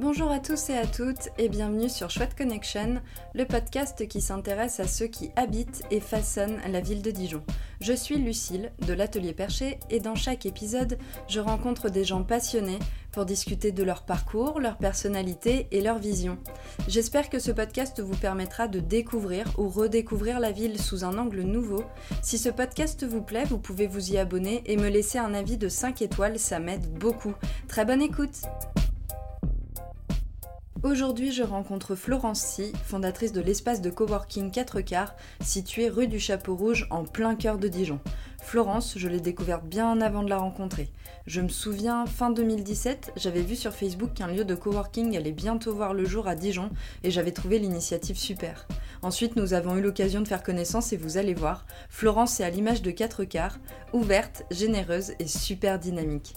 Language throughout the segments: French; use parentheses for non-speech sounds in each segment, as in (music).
Bonjour à tous et à toutes et bienvenue sur Chouette Connection, le podcast qui s'intéresse à ceux qui habitent et façonnent la ville de Dijon. Je suis Lucille de l'Atelier Perché et dans chaque épisode, je rencontre des gens passionnés pour discuter de leur parcours, leur personnalité et leur vision. J'espère que ce podcast vous permettra de découvrir ou redécouvrir la ville sous un angle nouveau. Si ce podcast vous plaît, vous pouvez vous y abonner et me laisser un avis de 5 étoiles, ça m'aide beaucoup. Très bonne écoute Aujourd'hui, je rencontre Florence Si, fondatrice de l'espace de coworking 4 quarts, situé rue du Chapeau Rouge en plein cœur de Dijon. Florence, je l'ai découverte bien avant de la rencontrer. Je me souviens, fin 2017, j'avais vu sur Facebook qu'un lieu de coworking allait bientôt voir le jour à Dijon et j'avais trouvé l'initiative super. Ensuite, nous avons eu l'occasion de faire connaissance et vous allez voir, Florence est à l'image de 4 quarts, ouverte, généreuse et super dynamique.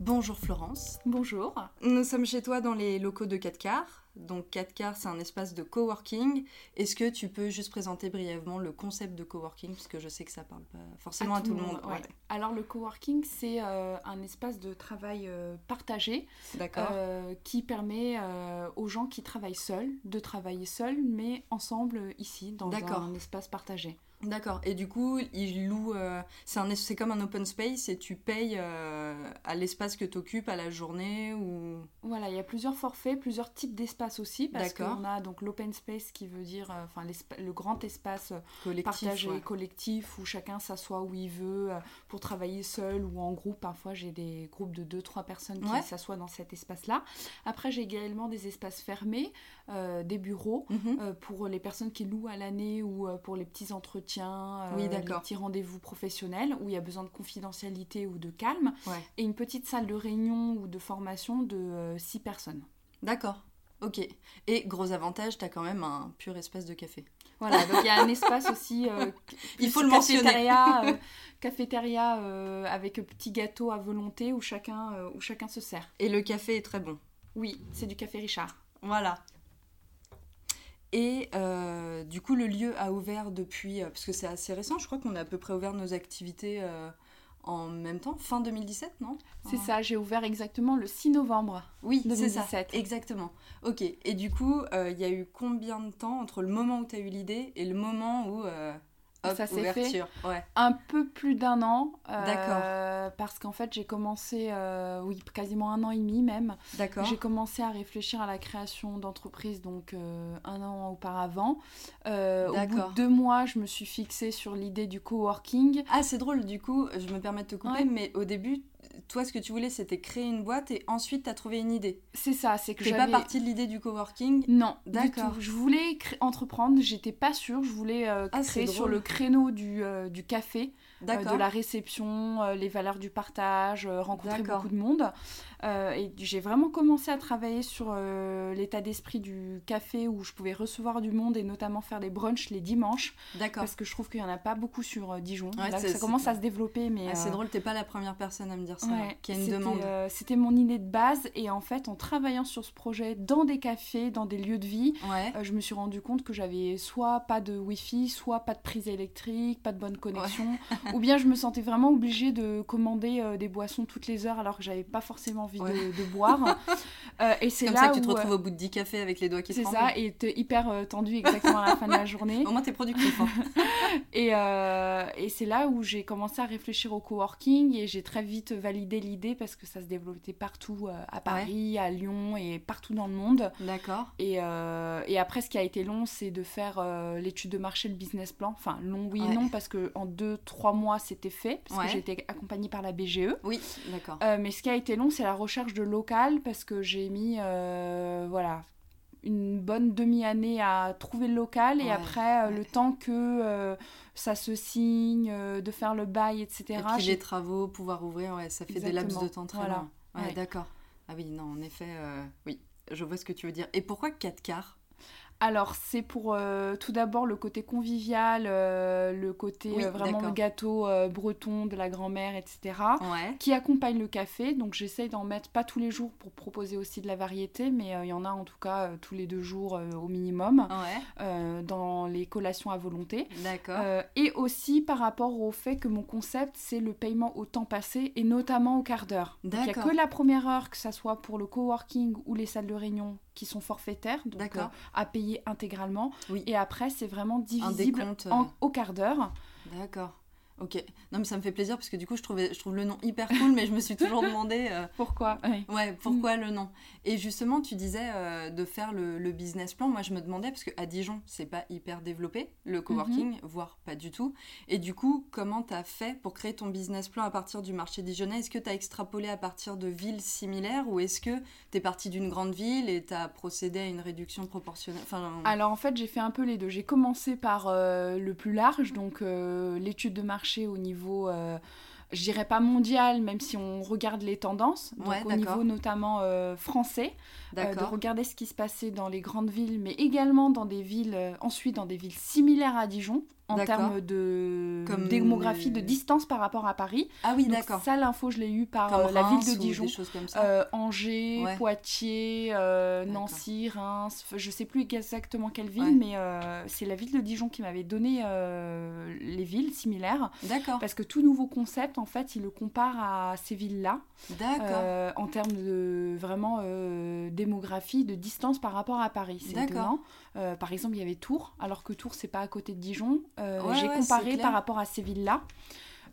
Bonjour Florence. Bonjour. Nous sommes chez toi dans les locaux de 4 quarts. Donc 4 quarts, c'est un espace de coworking. Est-ce que tu peux juste présenter brièvement le concept de coworking? Parce que je sais que ça parle pas forcément à, tout, le monde. Alors le coworking, c'est euh, un espace de travail euh, partagé euh, qui permet aux gens qui travaillent seuls de travailler seuls mais ensemble ici dans un espace partagé. D'accord. Et du coup, ils louent. Euh, c'est comme un open space et tu payes euh, à l'espace que tu occupes, à la journée ou? Voilà, il y a plusieurs forfaits, plusieurs types d'espaces aussi. Parce qu'on a donc l'open space qui veut dire euh, enfin le grand espace collectif, partagé, collectif, où chacun s'assoit où il veut pour travailler seul ou en groupe. Parfois, j'ai des groupes de 2-3 personnes qui s'assoient dans cet espace-là. Après, j'ai également des espaces fermés, des bureaux mhm. pour les personnes qui louent à l'année ou pour les petits entretiens euh, oui, les petits rendez-vous professionnels où il y a besoin de confidentialité ou de calme, et une petite salle de réunion ou de formation de 6 euh, personnes. D'accord, ok. Et gros avantage, tu as quand même un pur espace de café. Voilà, donc il y a un espace aussi. Euh, (laughs) il faut le cafétéria, mentionner. cafétéria avec petit gâteau à volonté où chacun, où chacun se sert. Et le café est très bon. Oui, c'est du café Richard. Voilà. Et euh, du coup, le lieu a ouvert depuis, euh, parce que c'est assez récent, je crois qu'on a à peu près ouvert nos activités euh, en même temps, fin 2017, non? C'est ça, j'ai ouvert exactement le 6 novembre oui, 2017. exactement. Ok, et du coup, il y a eu combien de temps entre le moment où tu as eu l'idée et le moment où ça s'est fait un peu plus d'un an. Euh, D'accord. Parce qu'en fait, j'ai commencé, euh, oui, quasiment un an et demi même. D'accord. J'ai commencé à réfléchir à la création d'entreprise, donc euh, un an auparavant. au bout de deux mois, je me suis fixée sur l'idée du coworking. Ah, c'est drôle, du coup, je me permets de te couper, mais au début, toi, ce que tu voulais, c'était créer une boîte et ensuite, tu as trouvé une idée. C'est ça, c'est que j'avais... pas partie de l'idée du coworking Non, d'accord. Je voulais entreprendre, j'étais pas sûre, je voulais euh, ah, créer sur le créneau du, euh, du café. Euh, de la réception, les valeurs du partage, rencontrer beaucoup de monde. Et j'ai vraiment commencé à travailler sur l'état d'esprit du café où je pouvais recevoir du monde et notamment faire des brunchs les dimanches. D'accord. Parce que je trouve qu'il n'y en a pas beaucoup sur Dijon. ça commence à se développer. mais ah, C'est drôle, t'es pas la première personne à me dire ça, qui a une demande. C'était mon idée de base et en fait, en travaillant sur ce projet dans des cafés, dans des lieux de vie, je me suis rendu compte que j'avais soit pas de wifi, soit pas de prise électrique, pas de bonne connexion. ou bien je me sentais vraiment obligée de commander euh, des boissons toutes les heures alors que j'avais pas forcément envie de, boire. (laughs) Euh, et c'est là ça que tu te retrouves euh, au bout de 10 cafés avec les doigts qui se C'est ça, et t'es hyper tendu exactement à la fin de la (laughs) journée. Au moins t'es productif. Hein. (laughs) et, et c'est là où j'ai commencé à réfléchir au coworking et j'ai très vite validé l'idée parce que ça se développait partout à Paris, à Lyon et partout dans le monde. D'accord. Et, et après ce qui a été long c'est de faire l'étude de marché, le business plan. Enfin long oui et non parce que en deux, trois mois c'était fait, parce que été accompagnée par la BGE. Oui, d'accord. Euh, mais ce qui a été long, c'est la recherche de local, parce que j'ai mis, euh, voilà, une bonne demi-année à trouver le local, et après, euh, le temps que ça se signe, de faire le bail, etc. Et puis les travaux, pouvoir ouvrir, ouais, ça fait des laps de temps très voilà. Ouais, d'accord. Ah oui, non, en effet, oui, je vois ce que tu veux dire. Et pourquoi 4 quarts? Alors, c'est pour euh, tout d'abord le côté convivial, euh, le côté euh, vraiment le gâteau breton de la grand-mère, etc. Qui accompagne le café. Donc, j'essaye d'en mettre pas tous les jours pour proposer aussi de la variété, mais il y en a en tout cas tous les deux jours au minimum dans les collations à volonté. D'accord. et aussi par rapport au fait que mon concept, c'est le paiement au temps passé et notamment au quart d'heure. Il n'y a que la première heure, que ça soit pour le coworking ou les salles de réunion, qui sont forfaitaires, donc euh, à payer intégralement. Et après, c'est vraiment divisible en, euh. au quart d'heure. D'accord. Ok. Non, mais ça me fait plaisir parce que du coup, je, trouvais, je trouve le nom hyper cool, mais je me suis toujours (laughs) demandé. Euh, pourquoi Ouais, pourquoi le nom Et justement, tu disais euh, de faire le, business plan. Moi, je me demandais, parce qu'à Dijon, c'est pas hyper développé, le coworking, mhm. voire pas du tout. Et du coup, comment tu as fait pour créer ton business plan à partir du marché dijonnais? Est-ce que tu as extrapolé à partir de villes similaires ou est-ce que tu es parti d'une grande ville et tu as procédé à une réduction proportionnelle? Enfin, Alors, en fait, j'ai fait un peu les deux. J'ai commencé par euh, le plus large, donc l'étude de marché au niveau, euh, je dirais pas mondial, même si on regarde les tendances, donc au niveau notamment euh, français, de regarder ce qui se passait dans les grandes villes, mais également dans des villes, ensuite dans des villes similaires à Dijon, en termes de Comme... démographie, de distance par rapport à Paris. Ah oui, d'accord. Ça, l'info, je l'ai eu par euh, la ville de Dijon. Euh, Angers, Poitiers, euh, Nancy, Reims, je sais plus exactement quelle ville, mais c'est la ville de Dijon qui m'avait donné les villes similaires. D'accord. Parce que tout nouveau concept, en fait, il le compare à ces villes-là. D'accord. en termes de vraiment démographie, de distance par rapport à Paris. C'est étonnant. par exemple, il y avait Tours, alors que Tours, c'est pas à côté de Dijon. Euh, j'ai comparé par rapport à ces villes-là.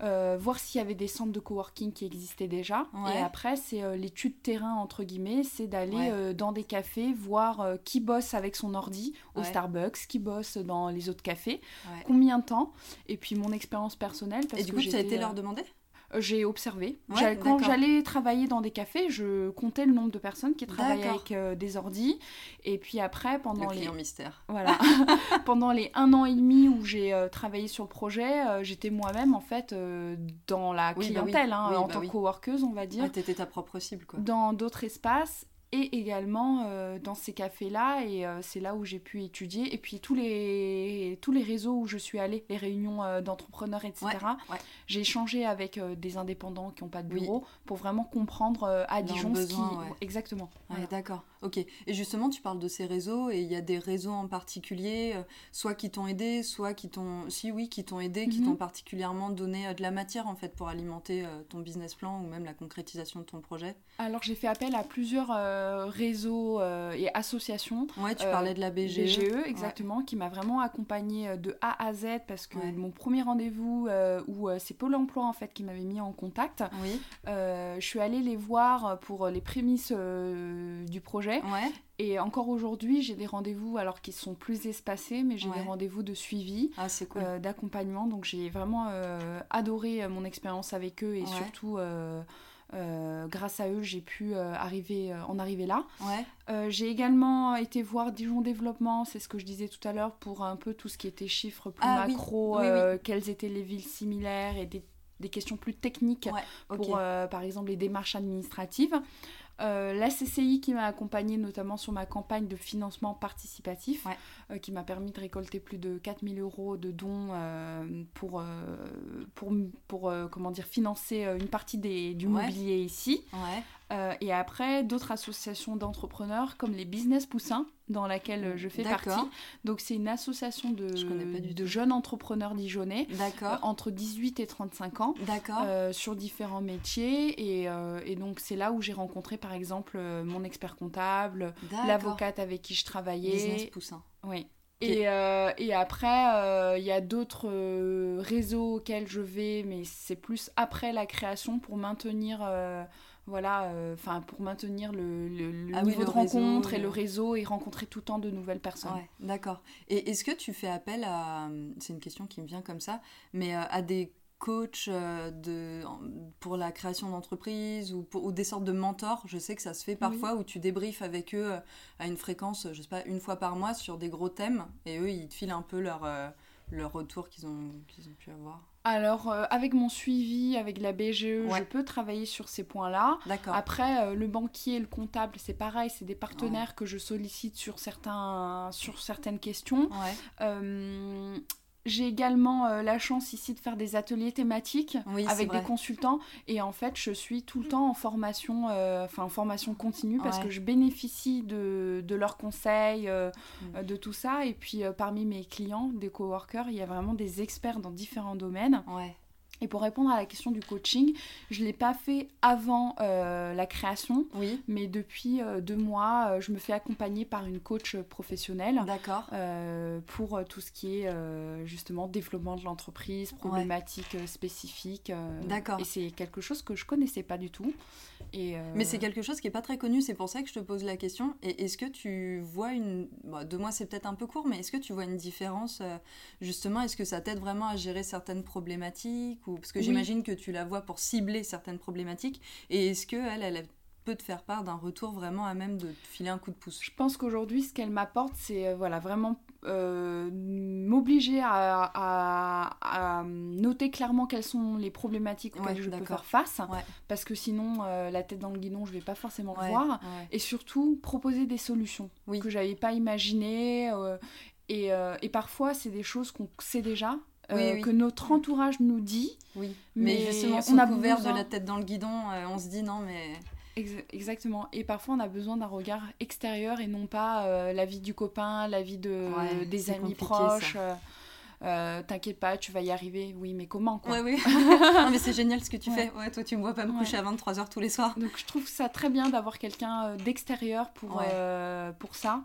Euh, voir s'il y avait des centres de coworking qui existaient déjà. Et après, c'est euh, l'étude terrain, entre guillemets, c'est d'aller dans des cafés, voir qui bosse avec son ordi au Starbucks, qui bosse dans les autres cafés, combien de temps, et puis mon expérience personnelle. Parce et du coup, tu as été leur demander? J'ai observé. quand j'allais travailler dans des cafés, je comptais le nombre de personnes qui travaillaient avec euh, des ordis. Et puis après, pendant le les... mystère. Voilà. (laughs) pendant les un an et demi où j'ai euh, travaillé sur le projet, euh, j'étais moi-même en fait dans la bah clientèle, hein, en bah tant que coworkeuse, on va dire. Tu étais ta propre cible, quoi. Dans d'autres espaces et également euh, dans ces cafés-là, et euh, c'est là où j'ai pu étudier. Et puis tous les, tous les réseaux où je suis allée, les réunions euh, d'entrepreneurs, etc., j'ai échangé avec des indépendants qui n'ont pas de bureau pour vraiment comprendre à Dijon ce qui... Exactement. D'accord, ok. Et justement, tu parles de ces réseaux, et il y a des réseaux en particulier, soit qui t'ont aidé, soit qui t'ont... Si oui, qui t'ont aidé, qui mhm. t'ont particulièrement donné de la matière, en fait, pour alimenter ton business plan ou même la concrétisation de ton projet? Alors, j'ai fait appel à plusieurs euh, réseaux euh, et associations. Ouais, tu parlais de la BGE. BGE, exactement, qui m'a vraiment accompagnée euh, de A à Z parce que mon premier rendez-vous où c'est Pôle emploi en fait qui m'avait mis en contact. Oui. je suis allée les voir pour les prémices du projet. Ouais. Et encore aujourd'hui, j'ai des rendez-vous, alors qu'ils sont plus espacés, mais j'ai des rendez-vous de suivi, ah, cool. d'accompagnement. Donc j'ai vraiment adoré mon expérience avec eux et surtout euh, grâce à eux, j'ai pu euh, arriver, euh, en arriver là. j'ai également été voir Dijon Développement, c'est ce que je disais tout à l'heure, pour un peu tout ce qui était chiffres plus ah macro, quelles étaient les villes similaires et des, des questions plus techniques pour, par exemple, les démarches administratives. Euh, la CCI qui m'a accompagnée notamment sur ma campagne de financement participatif, euh, qui m'a permis de récolter plus de 4000 euros de dons euh, pour, pour, pour comment dire, financer une partie des, du mobilier ici. Et après, d'autres associations d'entrepreneurs comme les Business Poussins, dans laquelle je fais partie. Donc, c'est une association de, de jeunes entrepreneurs dijonnais euh, entre 18 et 35 ans euh, sur différents métiers. Et, et donc, c'est là où j'ai rencontré, par exemple, mon expert comptable, l'avocate avec qui je travaillais. Business Poussin. Oui. Et, et, après, il y a d'autres réseaux auxquels je vais, mais c'est plus après la création pour maintenir voilà, euh, enfin pour maintenir le, le, ah niveau de rencontre et le réseau et rencontrer tout le temps de nouvelles personnes. d'accord. Et est-ce que tu fais appel à, c'est une question qui me vient comme ça, mais euh, à des coachs euh, de, pour la création d'entreprise ou, ou, des sortes de mentors? Je sais que ça se fait parfois où tu débriefes avec eux à une fréquence, je sais pas, une fois par mois sur des gros thèmes et eux ils te filent un peu leur leur retour qu'ils ont, qu'ils ont pu avoir alors, euh, avec mon suivi, avec la BGE, je peux travailler sur ces points-là. D'accord. Après, le banquier, le comptable, c'est pareil, c'est des partenaires que je sollicite sur, certains, sur certaines questions. Ouais. J'ai également euh, la chance ici de faire des ateliers thématiques avec des consultants et en fait je suis tout le temps en formation, euh, enfin en formation continue parce que je bénéficie de, de leurs conseils, euh, mm. de tout ça et puis parmi mes clients, des coworkers, il y a vraiment des experts dans différents domaines. Ouais. Et pour répondre à la question du coaching, je ne l'ai pas fait avant euh, la création, oui. mais depuis euh, deux mois, euh, je me fais accompagner par une coach professionnelle pour tout ce qui est justement développement de l'entreprise, problématiques spécifiques. D'accord. Et c'est quelque chose que je connaissais pas du tout. Et Mais c'est quelque chose qui n'est pas très connu, c'est pour ça que je te pose la question. Et est-ce que tu vois une... Bon, deux mois c'est peut-être un peu court, mais est-ce que tu vois une différence justement Est-ce que ça t'aide vraiment à gérer certaines problématiques parce que j'imagine que tu la vois pour cibler certaines problématiques. Et est-ce que elle, elle peut te faire part d'un retour vraiment à même de te filer un coup de pouce? Je pense qu'aujourd'hui, ce qu'elle m'apporte, c'est euh, voilà vraiment euh, m'obliger à, noter clairement quelles sont les problématiques auxquelles je peux faire face, parce que sinon, euh, la tête dans le guidon, je vais pas forcément le voir, et surtout proposer des solutions oui. que j'avais pas imaginées. et, et, parfois, c'est des choses qu'on sait déjà, euh, que notre entourage nous dit. Oui, mais, justement, on a couvert de la tête dans le guidon, euh, on se dit non, mais. Exactement. Et parfois, on a besoin d'un regard extérieur et non pas euh, la vie du copain, la vie de, des amis proches. T'inquiète pas, tu vas y arriver. Oui, mais comment quoi? Oui. (laughs) non, mais c'est génial ce que tu fais. Ouais, toi, tu me vois pas me coucher à 23h tous les soirs. Donc, je trouve ça très bien d'avoir quelqu'un d'extérieur pour, pour ça.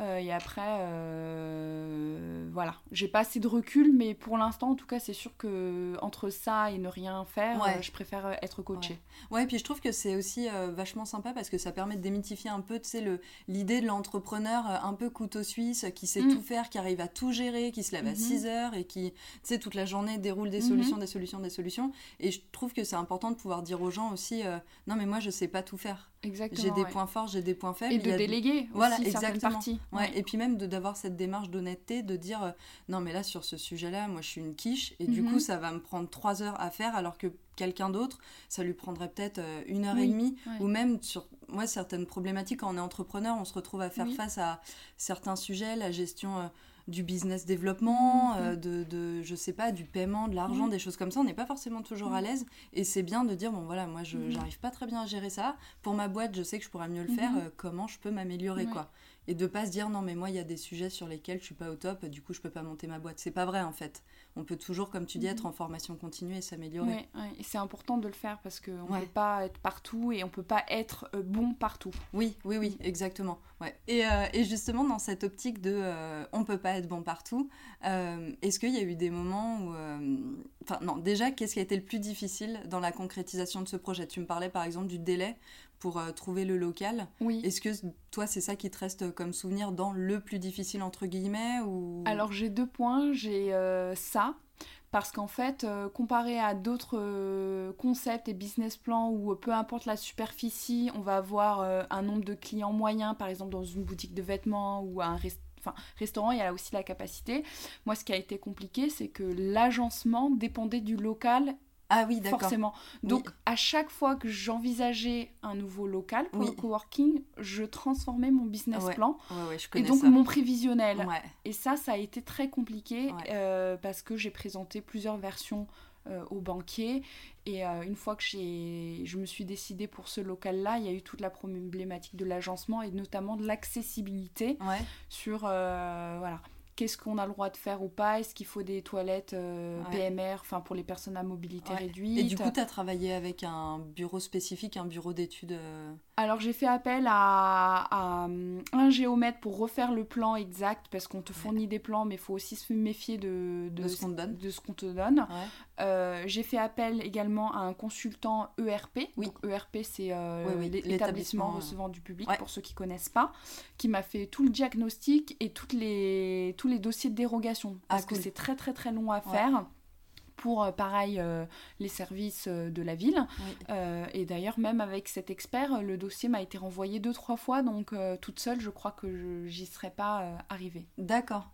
Euh, et après, euh, voilà, j'ai pas assez de recul, mais pour l'instant, en tout cas, c'est sûr que entre ça et ne rien faire, euh, je préfère être coachée. Ouais. et puis je trouve que c'est aussi vachement sympa parce que ça permet de démythifier un peu, tu sais, l'idée de l'entrepreneur un peu couteau suisse qui sait mm. tout faire, qui arrive à tout gérer, qui se lève à 6 mm-hmm. heures et qui, tu sais, toute la journée déroule des mm-hmm. solutions, des solutions, des solutions. Et je trouve que c'est important de pouvoir dire aux gens aussi, non, mais moi, je sais pas tout faire. J'ai des points forts, j'ai des points faibles. Et de déléguer voilà, aussi exactement. parties. Ouais. Et puis même d'avoir cette démarche d'honnêteté, de dire euh, non mais là sur ce sujet-là, moi je suis une quiche et du mhm. coup ça va me prendre trois heures à faire alors que quelqu'un d'autre, ça lui prendrait peut-être euh, une heure et demie. Ou même sur moi certaines problématiques quand on est entrepreneur, on se retrouve à faire face à certains sujets, la gestion... Euh, du business développement, mhm. de, de, je sais pas, du paiement, de l'argent, mhm. des choses comme ça. On n'est pas forcément toujours à l'aise. Et c'est bien de dire, bon voilà, moi je n'arrive pas très bien à gérer ça. Pour ma boîte, je sais que je pourrais mieux le faire. comment je peux m'améliorer, quoi et de pas se dire non mais moi il y a des sujets sur lesquels je suis pas au top du coup je peux pas monter ma boîte. C'est pas vrai en fait. On peut toujours comme tu dis être mhm. en formation continue et s'améliorer. Oui, et c'est important de le faire parce qu'on ne peut pas être partout et on peut pas être euh, bon partout. Oui oui oui exactement. Ouais. Et, euh, et justement dans cette optique de euh, on peut pas être bon partout est-ce qu'il y a eu des moments où enfin non déjà qu'est-ce qui a été le plus difficile dans la concrétisation de ce projet? Tu me parlais par exemple du délai pour euh, trouver le local. Oui. Est-ce que toi, c'est ça qui te reste comme souvenir dans le plus difficile, entre guillemets ou... Alors, j'ai deux points. J'ai euh, ça, parce qu'en fait, euh, comparé à d'autres concepts et business plans où peu importe la superficie, on va avoir un nombre de clients moyens, par exemple dans une boutique de vêtements ou un restaurant, il y a aussi la capacité. Moi, ce qui a été compliqué, c'est que l'agencement dépendait du local ah oui, d'accord. Forcément. Donc, à chaque fois que j'envisageais un nouveau local pour le coworking, je transformais mon business plan et donc mon prévisionnel. Et ça, ça a été très compliqué euh, parce que j'ai présenté plusieurs versions euh, au banquier. Et euh, une fois que je me suis décidée pour ce local-là, il y a eu toute la problématique de l'agencement et notamment de l'accessibilité sur voilà, qu'est-ce qu'on a le droit de faire ou pas Est-ce qu'il faut des toilettes euh, PMR, enfin pour les personnes à mobilité réduite Et du coup, tu as travaillé avec un bureau spécifique, un bureau d'études euh, Alors j'ai fait appel à, un géomètre pour refaire le plan exact parce qu'on te fournit des plans, mais il faut aussi se méfier de, de, ce qu'on te donne. De ce qu'on te donne. Euh, j'ai fait appel également à un consultant ERP. Oui. ERP, c'est l'établissement recevant du public pour ceux qui connaissent pas, qui m'a fait tout le diagnostic et toutes les tous les dossiers de dérogation ah, parce que c'est très très très long à faire pour euh, pareil euh, les services euh, de la ville. et d'ailleurs, même avec cet expert, le dossier m'a été renvoyé deux, trois fois, donc toute seule, je crois que j'y serais pas arrivée. D'accord.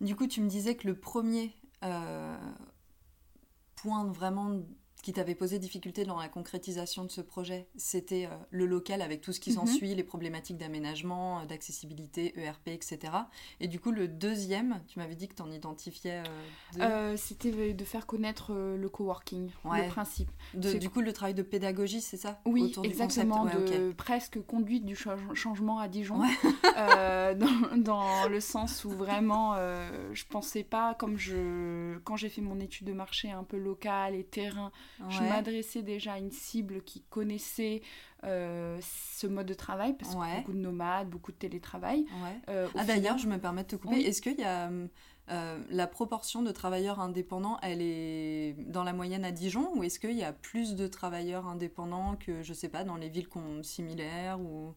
Du coup, tu me disais que le premier point vraiment qui t'avait posé difficulté dans la concrétisation de ce projet, c'était euh, le local avec tout ce qui mhm. s'ensuit, les problématiques d'aménagement, euh, d'accessibilité, ERP, etc. Et du coup, le deuxième, tu m'avais dit que tu en identifiais. Euh, c'était de faire connaître le coworking, le principe. du coup, le travail de pédagogie, c'est ça? Oui, exactement, de presque conduite du changement à Dijon, (laughs) dans, dans, le sens où vraiment, je pensais pas, comme je, quand j'ai fait mon étude de marché un peu local et terrain, je m'adressais déjà à une cible qui connaissait euh, ce mode de travail, parce que beaucoup de nomades, beaucoup de télétravail. Euh, ah d'ailleurs, je me permets de te couper. Est-ce qu'il y a euh, la proportion de travailleurs indépendants, elle est dans la moyenne à Dijon, ou est-ce qu'il y a plus de travailleurs indépendants que, je sais pas, dans les villes similaires ou...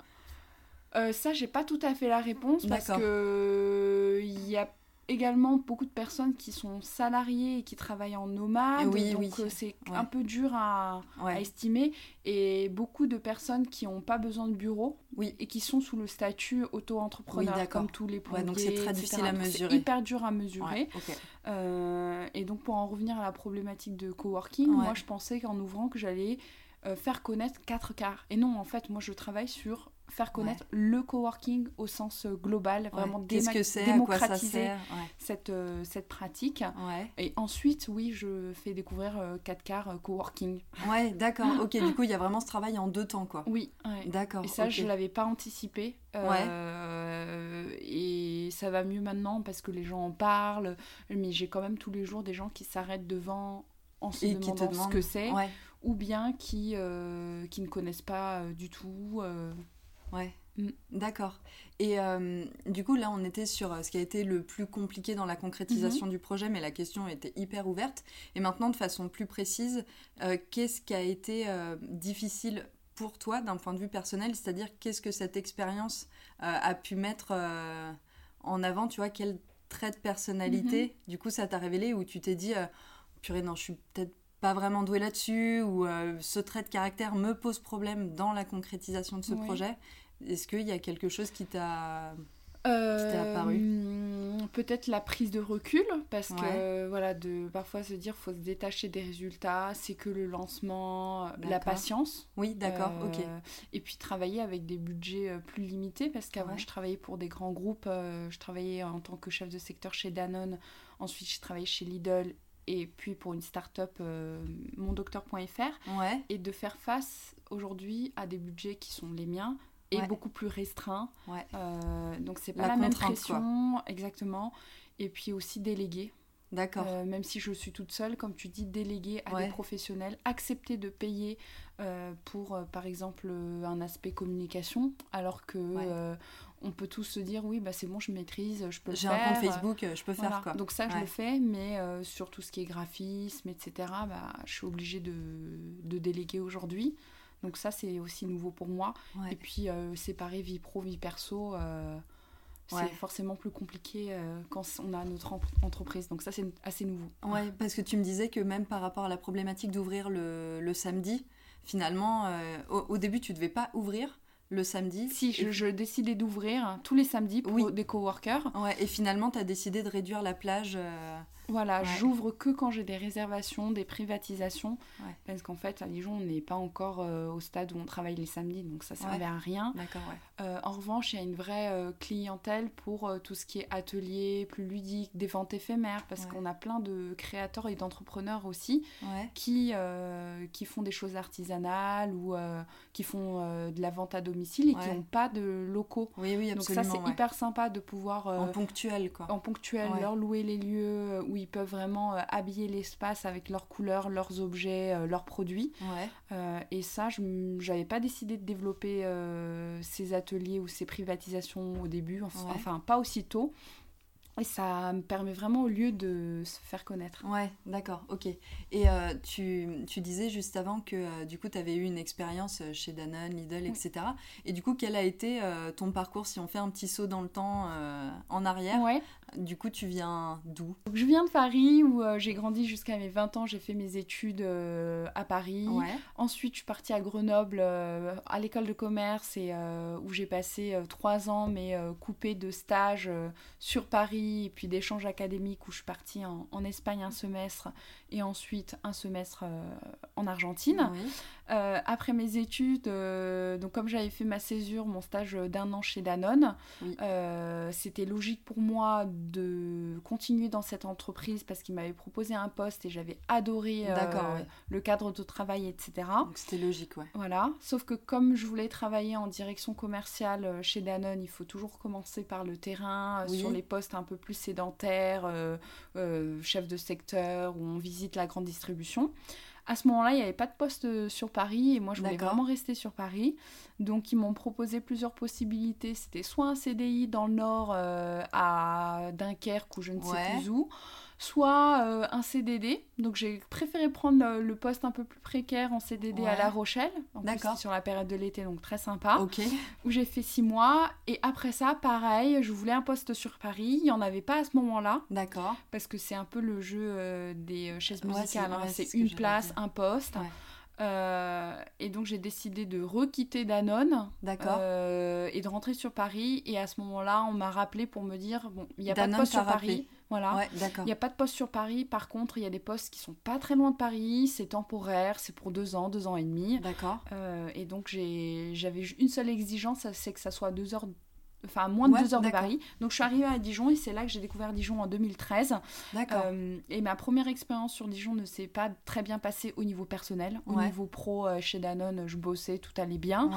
ça, j'ai pas tout à fait la réponse parce que il y a également beaucoup de personnes qui sont salariées et qui travaillent en nomade. Oui, donc euh, c'est un peu dur à, estimer. Et beaucoup de personnes qui n'ont pas besoin de bureau oui. et qui sont sous le statut auto-entrepreneur, comme tous les plombiers. donc c'est très difficile à mesurer. C'est hyper dur à mesurer. Euh, et donc pour en revenir à la problématique de coworking, moi je pensais qu'en ouvrant que j'allais euh, faire connaître quatre quarts. Et non, en fait, moi je travaille sur faire connaître le coworking au sens euh, global, vraiment démocratiser cette, euh, cette pratique. Et ensuite, oui, je fais découvrir 4 euh, quarts coworking. Ouais, (laughs) d'accord. ok, du coup, il y a vraiment ce travail en deux temps, quoi. Oui, d'accord. Et ça, je ne l'avais pas anticipé. et ça va mieux maintenant parce que les gens en parlent. Mais j'ai quand même tous les jours des gens qui s'arrêtent devant en se demandant ce que c'est. Ou bien qui, qui ne connaissent pas du tout. Ouais. Mm. D'accord. Et euh, du coup, là, on était sur euh, ce qui a été le plus compliqué dans la concrétisation mhm. du projet, mais la question était hyper ouverte. Et maintenant, de façon plus précise, euh, qu'est-ce qui a été difficile pour toi d'un point de vue personnel? C'est-à-dire, qu'est-ce que cette expérience a pu mettre en avant? Tu vois, quel trait de personnalité, mhm. du coup, ça t'a révélé où tu t'es dit, purée, non, je suis peut-être pas vraiment douée là-dessus, ou ce trait de caractère me pose problème dans la concrétisation de ce projet. Est-ce qu'il y a quelque chose qui t'a apparu euh, Peut-être la prise de recul, parce que voilà, de parfois se dire faut se détacher des résultats, c'est que le lancement, la patience. Oui, d'accord, ok. Euh, et puis travailler avec des budgets euh, plus limités, parce qu'avant je travaillais pour des grands groupes, je travaillais en tant que chef de secteur chez Danone, ensuite je travaillais chez Lidl et puis pour une start-up mondocteur.fr ouais. et de faire face aujourd'hui à des budgets qui sont les miens et beaucoup plus restreint. Ouais. Euh, donc c'est pas la, même pression, exactement. Et puis aussi déléguer. D'accord. Euh, même si je suis toute seule, comme tu dis, déléguer à des professionnels, accepter de payer euh, pour, par exemple, un aspect communication, alors que on peut tous se dire oui, bah c'est bon, je maîtrise, je peux faire. J'ai un compte Facebook, je peux faire quoi. Donc ça, je le fais, mais sur tout ce qui est graphisme, etc., bah, je suis obligée de, de déléguer aujourd'hui. Donc ça, c'est aussi nouveau pour moi. Et puis, euh, séparer vie pro, vie perso, euh, c'est forcément plus compliqué euh, quand on a notre entreprise. Donc ça, c'est assez nouveau. Ouais, parce que tu me disais que même par rapport à la problématique d'ouvrir le, samedi, finalement, au, début, tu devais pas ouvrir le samedi. Si, je, décidais d'ouvrir tous les samedis pour des coworkers. Ouais, et finalement, tu as décidé de réduire la plage. Voilà, j'ouvre que quand j'ai des réservations, des privatisations. Parce qu'en fait, à Dijon, on n'est pas encore euh, au stade où on travaille les samedis, donc ça ne servait à rien. Euh, en revanche, il y a une vraie euh, clientèle pour tout ce qui est atelier plus ludique, des ventes éphémères, parce qu'on a plein de créateurs et d'entrepreneurs aussi qui, qui font des choses artisanales ou qui font de la vente à domicile et qui n'ont pas de locaux. Oui, oui, absolument. Donc ça, c'est hyper sympa de pouvoir... en ponctuel, quoi. En ponctuel, leur louer les lieux où ils peuvent vraiment euh, habiller l'espace avec leurs couleurs, leurs objets, euh, leurs produits. Euh, et ça, je n'avais pas décidé de développer ces ateliers ou ces privatisations au début, enfin pas aussitôt. Et ça me permet vraiment au lieu de se faire connaître. Ouais, d'accord, ok. Et euh, tu, tu, disais juste avant que euh, du coup tu avais eu une expérience chez Danone, Lidl, etc. Et du coup, quel a été ton parcours si on fait un petit saut dans le temps en arrière? Ouais. Du coup, tu viens d'où? Je viens de Paris où j'ai grandi jusqu'à mes 20 ans. J'ai fait mes études à Paris. Ouais. Ensuite, je suis partie à Grenoble à l'école de commerce et où j'ai passé 3 ans mais coupé de stages sur Paris Paris et puis d'échanges académiques où je suis partie en, Espagne un semestre et ensuite un semestre en Argentine. après mes études, donc comme j'avais fait ma césure, mon stage d'un an chez Danone, c'était logique pour moi de continuer dans cette entreprise parce qu'il m'avait proposé un poste et j'avais adoré le cadre de travail, etc. Donc c'était logique, ouais. Voilà. Sauf que comme je voulais travailler en direction commerciale euh, chez Danone, il faut toujours commencer par le terrain, euh, sur les postes un peu plus sédentaires, euh, chef de secteur, où on visite la grande distribution. À ce moment-là, il n'y avait pas de poste sur Paris et moi je voulais vraiment rester sur Paris. Donc ils m'ont proposé plusieurs possibilités. C'était soit un CDI dans le nord à Dunkerque ou je ne sais plus où, soit euh, un CDD. Donc j'ai préféré prendre le, poste un peu plus précaire en CDD à La Rochelle. D'accord. Sur la période de l'été, donc très sympa. Où j'ai fait six mois. Et après ça, pareil, je voulais un poste sur Paris. Il n'y en avait pas à ce moment-là. D'accord. Parce que c'est un peu le jeu euh, des euh, chaises musicales. Hein. c'est une place, un poste. Et donc j'ai décidé de requitter Danone et de rentrer sur Paris. Et à ce moment-là, on m'a rappelé pour me dire bon, il n'y a pas de poste sur Paris. Voilà. il n'y a pas de poste sur Paris. Par contre, il y a des postes qui sont pas très loin de Paris. C'est temporaire. C'est pour deux ans, deux ans et demi. D'accord. Euh, et donc, j'avais une seule exigence, c'est que ça soit deux heures enfin moins de deux heures de Paris. Donc je suis arrivée à Dijon et c'est là que j'ai découvert Dijon en 2013. D'accord. Euh, et ma première expérience sur Dijon ne s'est pas très bien passée au niveau personnel. Au niveau pro, euh, chez Danone, je bossais, tout allait bien.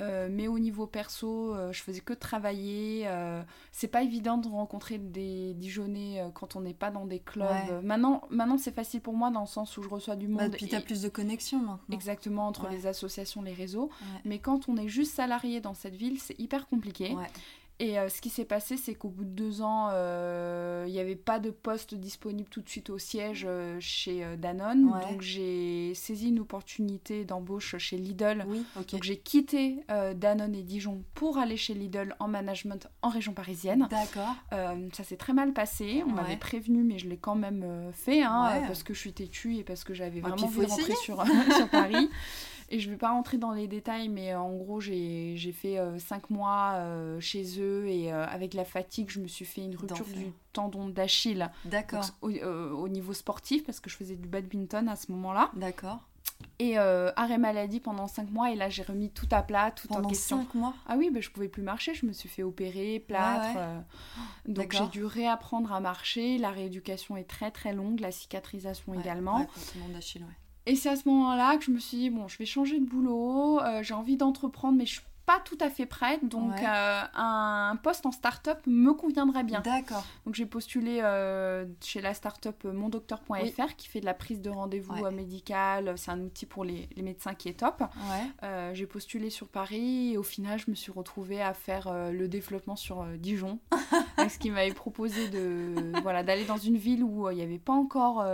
Euh, mais au niveau perso, je faisais que travailler. c'est pas évident de rencontrer des Dijonnais quand on n'est pas dans des clubs. Maintenant, maintenant c'est facile pour moi dans le sens où je reçois du bah, monde. Bah, puis tu as plus de connexions maintenant. Exactement, entre les associations, les réseaux. Mais quand on est juste salarié dans cette ville, c'est hyper compliqué. Et euh, ce qui s'est passé, c'est qu'au bout de deux ans, euh, il n'y avait pas de poste disponible tout de suite au siège euh, chez Danone. Donc j'ai saisi une opportunité d'embauche chez Lidl. Donc j'ai quitté Danone et Dijon pour aller chez Lidl en management en région parisienne. D'accord. ça s'est très mal passé. On m'avait prévenu, mais je l'ai quand même fait hein, parce que je suis têtue et parce que j'avais vraiment envie de rentrer sur, (laughs) sur Paris. Et je vais pas rentrer dans les détails, mais euh, en gros, j'ai fait euh, cinq mois euh, chez eux et avec la fatigue, je me suis fait une rupture du tendon d'Achille. D'accord. Au, niveau sportif, parce que je faisais du badminton à ce moment-là. D'accord. Et arrêt maladie pendant cinq mois, et là j'ai remis tout à plat, tout en question. Cinq mois Ah oui, ben, je pouvais plus marcher, je me suis fait opérer, plâtre. donc j'ai dû réapprendre à marcher. La rééducation est très très longue, la cicatrisation également. Ouais, tendon d'Achille, ouais. Et c'est à ce moment-là que je me suis dit, bon, je vais changer de boulot, euh, j'ai envie d'entreprendre, mais je pas tout à fait prête, donc euh, un poste en start-up me conviendrait bien. D'accord. Donc j'ai postulé euh, chez la start-up mondocteur.fr qui fait de la prise de rendez-vous euh, médical. C'est un outil pour les, les, médecins qui est top. j'ai postulé sur Paris et au final je me suis retrouvée à faire le développement sur Dijon. (laughs) ce qui m'avait proposé de (laughs) voilà d'aller dans une ville où il n'y avait pas encore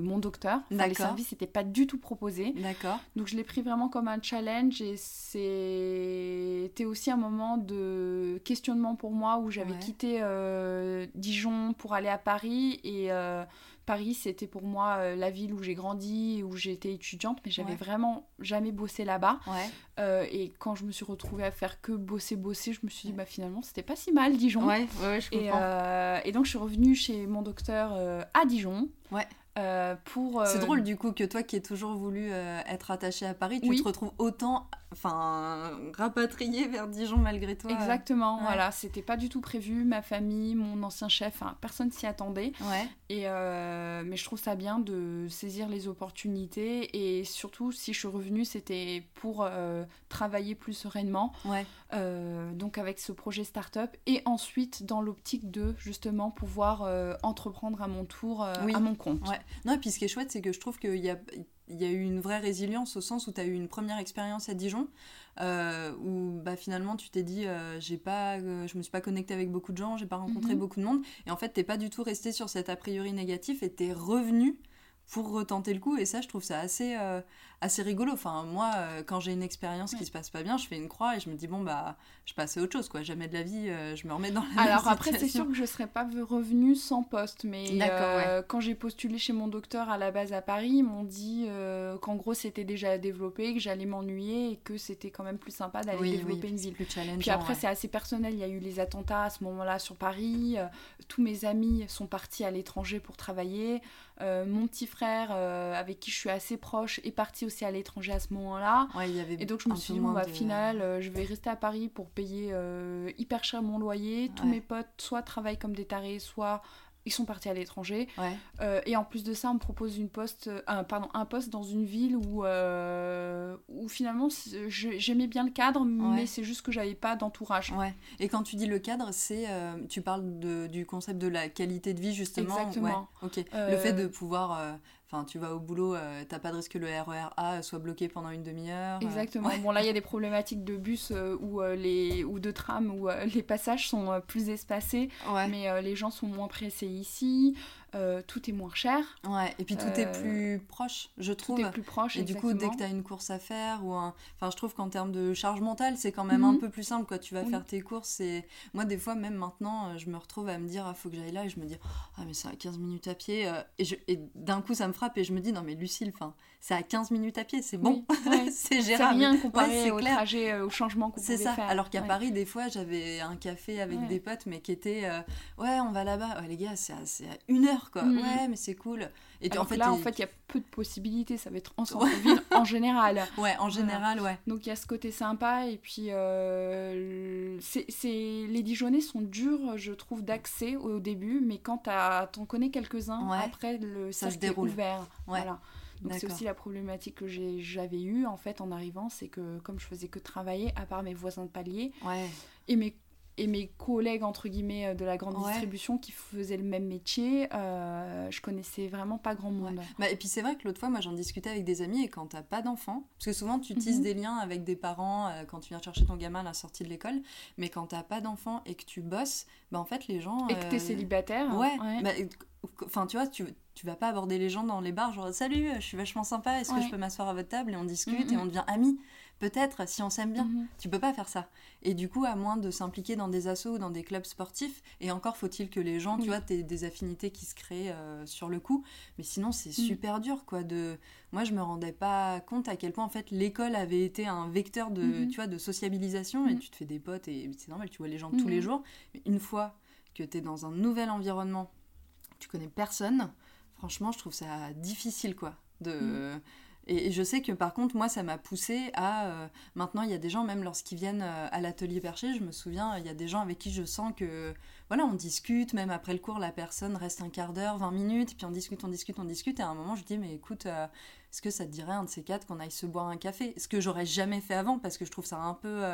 mon docteur. les services n'étaient pas du tout proposés. D'accord. Donc je l'ai pris vraiment comme un challenge et c'était aussi un moment de questionnement pour moi où j'avais quitté euh, Dijon pour aller à Paris et euh, Paris c'était pour moi euh, la ville où j'ai grandi où j'étais étudiante mais j'avais vraiment jamais bossé là-bas. Et quand je me suis retrouvée à faire que bosser bosser je me suis dit bah finalement c'était pas si mal Dijon. Et, et, donc je suis revenue chez mon docteur à Dijon. Ouais. Pour c'est drôle du coup que toi qui as toujours voulu être attaché à Paris tu te retrouves autant enfin rapatrié vers Dijon malgré toi. Exactement, voilà, c'était pas du tout prévu, ma famille, mon ancien chef, personne s'y attendait. Ouais. Et euh, mais je trouve ça bien de saisir les opportunités et surtout si je suis revenue, c'était pour euh, travailler plus sereinement. Ouais. Euh, donc avec ce projet start-up et ensuite dans l'optique de justement pouvoir entreprendre à mon tour à mon compte. Ouais. Non, et puis ce qui est chouette, c'est que je trouve qu'il y a il y a eu une vraie résilience au sens où tu as eu une première expérience à Dijon euh, où bah, finalement tu t'es dit euh, j'ai pas euh, je me suis pas connectée avec beaucoup de gens j'ai pas rencontré mhm. beaucoup de monde et en fait t'es pas du tout resté sur cet a priori négatif et t'es revenu pour retenter le coup. Et ça, je trouve ça assez, euh, assez rigolo. Enfin, moi, euh, quand j'ai une expérience qui se passe pas bien, je fais une croix et je me dis, bon, bah, je passe à autre chose, quoi. Jamais de la vie, euh, je me remets dans la Alors après, c'est sûr que je serais pas revenue sans poste. Mais quand j'ai postulé chez mon docteur à la base à Paris, ils m'ont dit qu'en gros, c'était déjà développé, que j'allais m'ennuyer et que c'était quand même plus sympa d'aller développer une ville. Plus Puis après, c'est assez personnel. Il y a eu les attentats à ce moment-là sur Paris. tous mes amis sont partis à l'étranger pour travailler. Euh, mon petit frère, euh, avec qui je suis assez proche, est parti aussi à l'étranger à ce moment-là. et donc je me suis dit, bon, bah, final, euh, je vais rester à Paris pour payer hyper cher mon loyer. Tous mes potes, soit travaillent comme des tarés, soit ils sont partis à l'étranger. Euh, et en plus de ça, on me propose une poste, euh, pardon, un poste dans une ville où, euh, où finalement j'aimais bien le cadre, mais c'est juste que j'avais pas d'entourage. Ouais. Et quand tu dis le cadre, c'est tu parles de, du concept de la qualité de vie justement. Exactement. Ok. Le fait de pouvoir Enfin, tu vas au boulot, euh, t'as pas de risque que le RER A soit bloqué pendant une demi-heure. Euh. Exactement. Bon, là, il y a des problématiques de bus euh, ou, les, ou de tram où les passages sont plus espacés, mais les gens sont moins pressés ici. Euh, tout est moins cher. Ouais, et puis tout est euh, plus proche, je trouve. Tout est plus proche, Et du coup, dès que tu as une course à faire, ou un... enfin, je trouve qu'en termes de charge mentale, c'est quand même un mhm. peu plus simple. Quoi. Tu vas faire tes courses et moi, des fois, même maintenant, euh, je me retrouve à me dire, ah, faut que j'aille là, et je me dis, ah, mais c'est à 15 minutes à pied. Et, je... et d'un coup, ça me frappe et je me dis, non, mais Lucille, enfin, c'est à 15 minutes à pied, c'est bon, (laughs) c'est gérable. C'est rien comparé au trajet, au changement qu'on C'est ça, alors qu'à Paris, des fois, j'avais un café avec des potes, mais qui étaient, ouais, on va là-bas. Ouais, les gars, c'est à, à, une heure, quoi. Mhm. Ouais, mais c'est cool. Et en fait, là, en fait, il y a peu de possibilités. Ça va être en centre-ville (laughs) en général. Ouais, en général, ouais. Donc il y a ce côté sympa. Et puis, euh, c'est, les Dijonais sont durs, je trouve, d'accès au début. Mais quand t'en connais quelques-uns, après, le ça se déroule. ouvert. Voilà. Donc c'est aussi la problématique que j'avais eue en fait en arrivant, c'est que comme je faisais que travailler, à part mes voisins de palier, ouais. et mes et mes collègues entre guillemets euh, de la grande distribution qui faisaient le même métier, euh, je connaissais vraiment pas grand monde. Bah, et puis c'est vrai que l'autre fois, moi j'en discutais avec des amis et quand t'as pas d'enfants, parce que souvent tu tisses mhm. des liens avec des parents euh, quand tu viens chercher ton gamin à la sortie de l'école, mais quand t'as pas d'enfants et que tu bosses, bah en fait les gens. Et que t'es célibataire. Ouais. Bah, enfin tu vois, tu, tu vas pas aborder les gens dans les bars genre salut, je suis vachement sympa, est-ce que je peux m'asseoir à votre table et on discute et on devient amis? Peut-être si on s'aime bien. Mhm. Tu peux pas faire ça. Et du coup, à moins de s'impliquer dans des assos ou dans des clubs sportifs, et encore faut-il que les gens, tu vois, aies des affinités qui se créent euh, sur le coup. Mais sinon, c'est mhm. super dur, quoi. De... Moi, je me rendais pas compte à quel point, en fait, l'école avait été un vecteur de, mhm. tu vois, de sociabilisation, et tu te fais des potes, et c'est normal, tu vois les gens tous les jours. Mais une fois que tu es dans un nouvel environnement, tu connais personne, franchement, je trouve ça difficile, quoi. De et, je sais que par contre, moi, ça m'a poussé à. Euh, maintenant, il y a des gens, même lorsqu'ils viennent euh, à l'atelier perché, je me souviens, il y a des gens avec qui je sens que. Voilà, on discute, même après le cours, la personne reste un quart d'heure, 20 minutes, puis on discute, on discute, on discute. Et à un moment, je dis, mais écoute, euh, est-ce que ça te dirait un de ces quatre qu'on aille se boire un café? Ce que j'aurais jamais fait avant, parce que je trouve ça un peu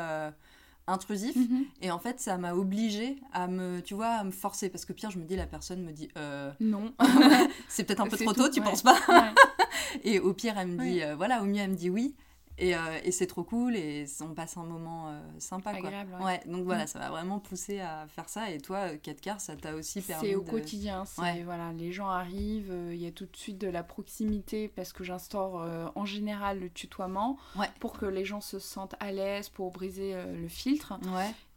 intrusif. Mhm. et en fait ça m'a obligé à me tu vois à me forcer. Parce que pire je me dis la personne me dit euh... non. (laughs) C'est peut-être un (laughs) peu trop tôt tu penses pas? (laughs) Et au pire elle me dit euh, voilà au mieux elle me dit oui euh, et, c'est trop cool et on passe un moment euh, sympa. Agréable, quoi. Ouais. donc voilà, mm. ça m'a vraiment poussé à faire ça. Et toi, 4 quarts, ça t'a aussi permis. C'est au quotidien. Voilà, les gens arrivent, il y a tout de suite de la proximité parce que j'instaure en général le tutoiement pour que les gens se sentent à l'aise, pour briser le filtre.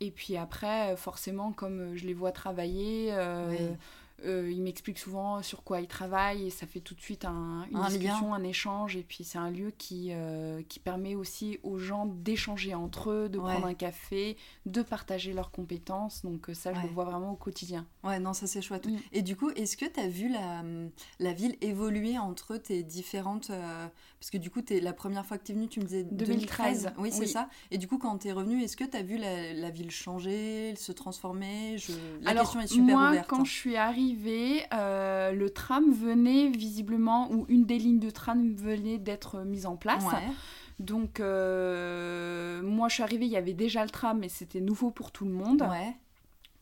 Et puis après, forcément, comme je les vois travailler. Euh, il m'explique souvent sur quoi il travaille et ça fait tout de suite un, une discussion, un échange. Et puis c'est un lieu qui, euh, qui permet aussi aux gens d'échanger entre eux, de prendre un café, de partager leurs compétences. Donc euh, ça, je le vois vraiment au quotidien. Ouais, non, ça c'est chouette. Mm. Et du coup, est-ce que tu as vu la, la ville évoluer entre tes différentes... parce que du coup, es, la première fois que tu es venue, tu me disais 2013. Oui, c'est ça. Et du coup, quand tu es revenue, est-ce que tu as vu la, la, ville changer, se transformer? Je... La question est super moi, ouverte. quand hein. je suis arrivée, euh, le tram venait visiblement, ou une des lignes de tram venait d'être mise en place. Donc, euh, moi, je suis arrivée, il y avait déjà le tram, mais c'était nouveau pour tout le monde. Ouais.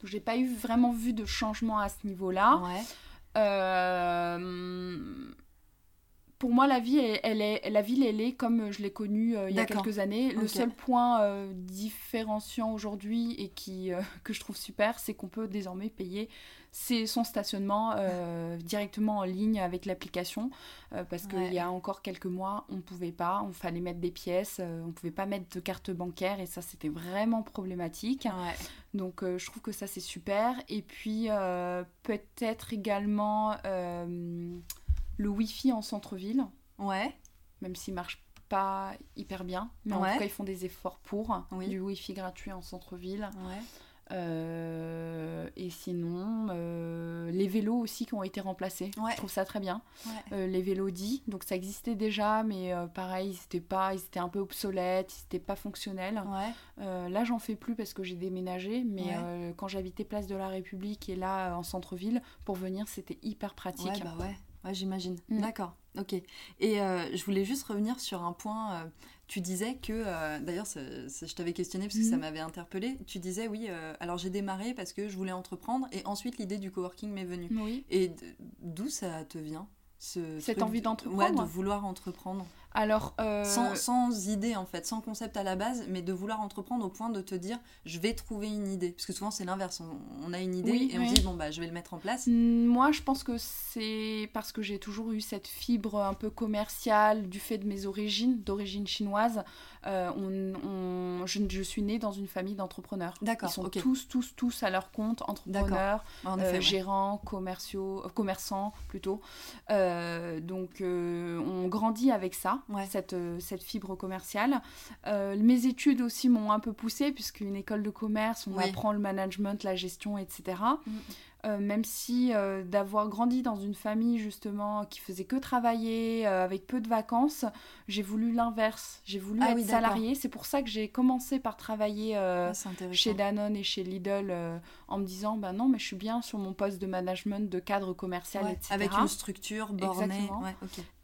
Donc, j'ai pas eu vraiment vu de changement à ce niveau-là. Ouais. Euh, pour moi, la, vie, elle, est, la ville, elle est comme je l'ai connue il y a quelques années. Le seul point différenciant aujourd'hui et qui, (laughs) que je trouve super, c'est qu'on peut désormais payer son stationnement euh, (laughs) directement en ligne avec l'application euh, parce qu'il y a encore quelques mois on ne pouvait pas, on fallait mettre des pièces, euh, on ne pouvait pas mettre de carte bancaire et ça c'était vraiment problématique. Donc je trouve que ça c'est super. Et puis peut-être également le Wi-Fi en centre-ville. Ouais. Même s'il marche pas hyper bien, mais en tout cas ils font des efforts pour du Wi-Fi gratuit en centre-ville. Ouais. Euh, et sinon, euh, les vélos aussi qui ont été remplacés. Je trouve ça très bien. Euh, les vélos dits, donc ça existait déjà, mais pareil, ils étaient, pas, ils étaient un peu obsolètes, ils n'étaient pas fonctionnels. là, j'en fais plus parce que j'ai déménagé, mais quand j'habitais Place de la République et là, en centre-ville, pour venir, c'était hyper pratique. Bah ouais. J'imagine. Mm. D'accord. Ok. Et je voulais juste revenir sur un point tu disais que, euh, d'ailleurs, je t'avais questionné parce que ça mhm. m'avait interpellé. Tu disais, oui, euh, alors j'ai démarré parce que je voulais entreprendre et ensuite l'idée du coworking m'est venue. Oui. Et d'où ça te vient ce Cette envie d'entreprendre Ouais, de vouloir entreprendre? Alors, euh, sans, sans, idée en fait, sans concept à la base, mais de vouloir entreprendre au point de te dire je vais trouver une idée. Parce que souvent c'est l'inverse, on, a une idée et on se dit bon bah je vais le mettre en place. Moi je pense que c'est parce que j'ai toujours eu cette fibre un peu commerciale du fait de mes origines, d'origine chinoise. Euh, on, je, suis née dans une famille d'entrepreneurs. D'accord. Ils sont tous, tous, tous à leur compte, entrepreneurs, euh, gérants, commerciaux, commerçants plutôt. donc on grandit avec ça cette, euh, cette fibre commerciale. Euh, mes études aussi m'ont un peu poussée, puisqu'une école de commerce, on apprend le management, la gestion, etc. Euh, même si euh, d'avoir grandi dans une famille justement qui faisait que travailler, euh, avec peu de vacances, j'ai voulu l'inverse. J'ai voulu ah être salarié. C'est pour ça que j'ai commencé par travailler ah, chez Danone et chez Lidl en me disant bah non, mais je suis bien sur mon poste de management, de cadre commercial, etc. Avec une structure bornée.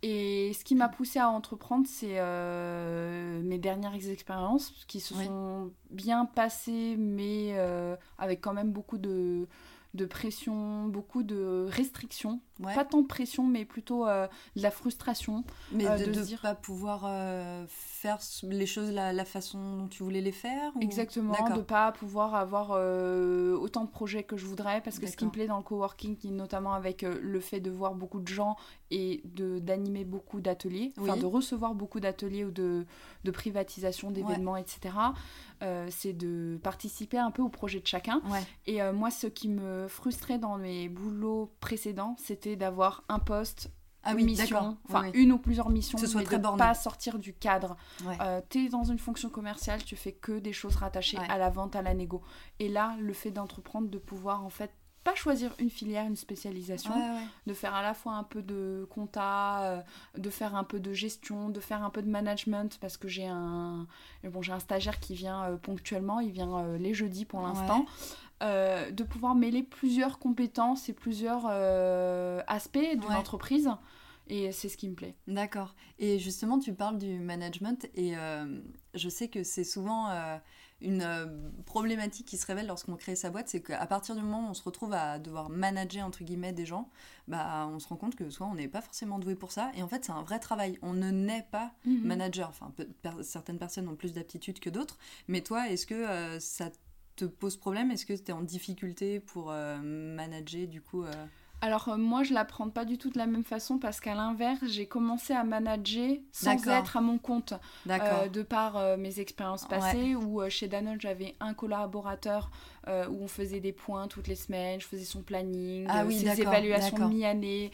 Et ce qui m'a poussé à entreprendre, c'est mes dernières expériences qui se sont bien passées, mais avec quand même beaucoup de de pression, beaucoup de restrictions. Pas tant de pression, mais plutôt euh, de la frustration. Mais euh, de ne pas pouvoir euh, faire les choses la, la, façon dont tu voulais les faire Exactement, de ne pas pouvoir avoir autant de projets que je voudrais. Parce que ce qui me plaît dans le coworking, notamment avec le fait de voir beaucoup de gens et d'animer beaucoup d'ateliers, enfin de recevoir beaucoup d'ateliers ou de, de privatisation d'événements, etc., c'est de participer un peu au projet de chacun. Et moi, ce qui me frustrait dans mes boulots précédents, c'était d'avoir un poste ah une mission, enfin une ou plusieurs missions, mais très de pas sortir du cadre. Euh, tu es dans une fonction commerciale, tu fais que des choses rattachées à la vente, à la négo. Et là, le fait d'entreprendre, de pouvoir en fait pas choisir une filière, une spécialisation, de faire à la fois un peu de compta, euh, de faire un peu de gestion, de faire un peu de management, parce que j'ai un, bon, j'ai un stagiaire qui vient euh, ponctuellement, il vient les jeudis pour l'instant. Euh, de pouvoir mêler plusieurs compétences et plusieurs euh, aspects d'une entreprise. Et c'est ce qui me plaît. D'accord. Et justement, tu parles du management et euh, je sais que c'est souvent une problématique qui se révèle lorsqu'on crée sa boîte, c'est qu'à partir du moment où on se retrouve à devoir manager entre guillemets des gens, bah on se rend compte que soit on n'est pas forcément doué pour ça et en fait c'est un vrai travail. On ne naît pas mhm. manager. Enfin, certaines personnes ont plus d'aptitudes que d'autres, mais toi, est-ce que ça te pose problème? Est-ce que tu es en difficulté pour euh, manager du coup euh, alors euh, moi je l'apprends pas du tout de la même façon parce qu'à l'inverse j'ai commencé à manager sans être à mon compte de par mes expériences passées où chez Danone j'avais un collaborateur où on faisait des points toutes les semaines, je faisais son planning, ah ses évaluations mi-année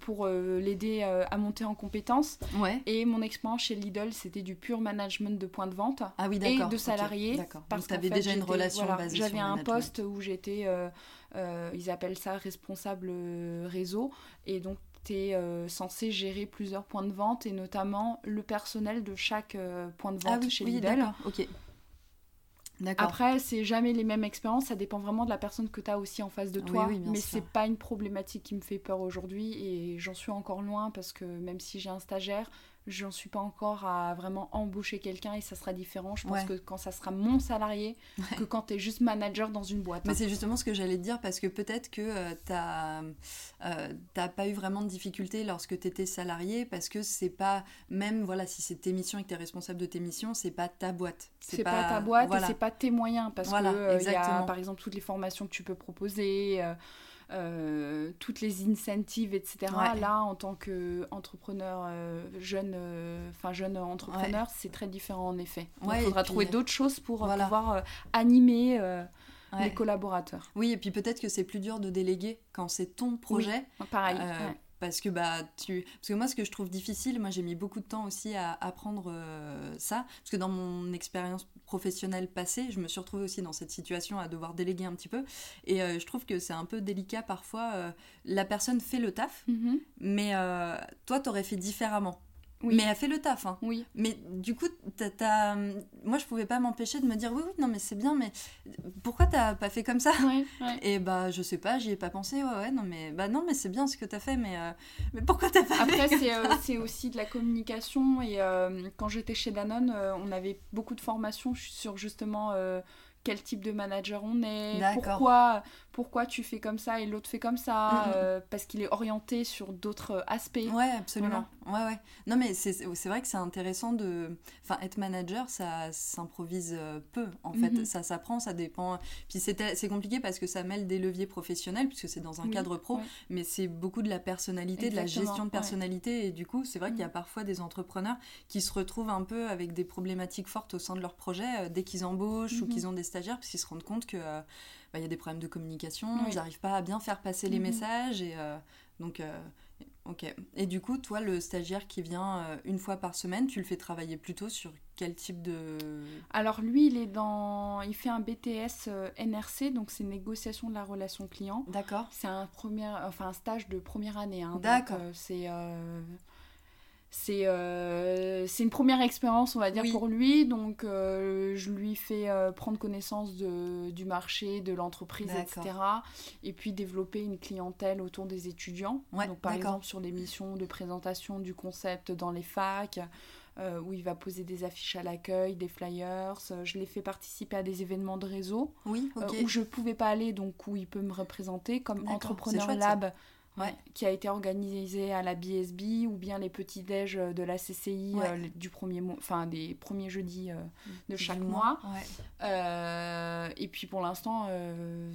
pour l'aider à monter en compétences. Et mon expérience chez Lidl c'était du pur management de points de vente ah et de salariés. Parce que tu avais déjà une relation basée J'avais un poste où j'étais euh, ils appellent ça responsable réseau. Et donc, tu es euh, censé gérer plusieurs points de vente et notamment le personnel de chaque euh, point de vente ah chez oui, Lidl. Ok. Après, c'est jamais les mêmes expériences, ça dépend vraiment de la personne que tu as aussi en face de toi. Oui, mais c'est pas une problématique qui me fait peur aujourd'hui et j'en suis encore loin parce que même si j'ai un stagiaire, j'en suis pas encore à vraiment embaucher quelqu'un et ça sera différent. Je pense que quand ça sera mon salarié, que quand tu es juste manager dans une boîte. Mais hein. c'est justement ce que j'allais te dire parce que peut-être que euh, tu n'as pas eu vraiment de difficultés lorsque tu étais salarié parce que c'est pas, même voilà, si c'est tes missions et que tu es responsable de tes missions, c'est pas ta boîte. C'est pas, pas, ta boîte et c'est pas tes moyens parce que euh, y a par exemple toutes les formations que tu peux proposer. Euh, euh, toutes les incentives, etc. Là, en tant qu'entrepreneur euh, jeune, euh, enfin jeune entrepreneur, c'est très différent en effet. il faudra trouver d'autres choses pour pouvoir animer les collaborateurs. Oui, et puis peut-être que c'est plus dur de déléguer quand c'est ton projet. pareil parce que bah tu parce que moi ce que je trouve difficile moi j'ai mis beaucoup de temps aussi à apprendre euh, ça. Parce que dans mon expérience professionnelle passée je me suis retrouvée aussi dans cette situation à devoir déléguer un petit peu. Et euh, je trouve que c'est un peu délicat parfois euh, la personne fait le taf mm-hmm. mais toi t'aurais fait différemment mais elle fait le taf. Hein. Oui. Mais du coup, as, moi, je pouvais pas m'empêcher de me dire oui, oui, non, mais c'est bien, mais pourquoi t'as pas fait comme ça? Et bah, je sais pas, j'y ai pas pensé. Ouais, ouais, non, mais bah non, mais c'est bien ce que t'as fait, mais, euh, mais pourquoi t'as pas Après, euh, (laughs) c'est aussi de la communication. Et euh, quand j'étais chez Danone, on avait beaucoup de formations sur justement quel type de manager on est, pourquoi, pourquoi tu fais comme ça et l'autre fait comme ça, mm, mm. Euh, parce qu'il est orienté sur d'autres aspects. Ouais, absolument. Ouais, ouais. Non, mais c'est vrai que c'est intéressant de. Enfin, être manager, ça s'improvise euh, peu, en fait. Mm-hmm. Ça s'apprend, ça dépend. Puis c'est compliqué parce que ça mêle des leviers professionnels, puisque c'est dans un cadre pro, mais c'est beaucoup de la personnalité, de la gestion de personnalité. Et du coup, c'est vrai qu'il y a mm. parfois des entrepreneurs qui se retrouvent un peu avec des problématiques fortes au sein de leur projet euh, dès qu'ils embauchent ou mm-hmm. qu'ils ont des parce qu'ils se rendent compte que euh, bah, il y a des problèmes de communication, ils n'arrivent pas à bien faire passer les mhm. messages et euh, donc euh, ok. Et du coup, toi, le stagiaire qui vient une fois par semaine, tu le fais travailler plutôt sur quel type de Alors lui, il est dans, il fait un BTS NRC, donc c'est négociation de la relation client. D'accord. C'est un premier, enfin un stage de première année. Hein, D'accord. c'est euh, c'est une première expérience, on va dire, pour lui. Donc, euh, je lui fais euh, prendre connaissance de, du marché, de l'entreprise, etc. Et puis, développer une clientèle autour des étudiants. donc, par exemple, sur des missions de présentation du concept dans les facs, où il va poser des affiches à l'accueil, des flyers. Je l'ai fait participer à des événements de réseau oui, où je ne pouvais pas aller, donc où il peut me représenter, comme Entrepreneur Lab qui a été organisé à la BSB ou bien les petits déj de la CCI euh, du premier enfin des premiers jeudis euh, de chaque mois. Euh, et puis pour l'instant,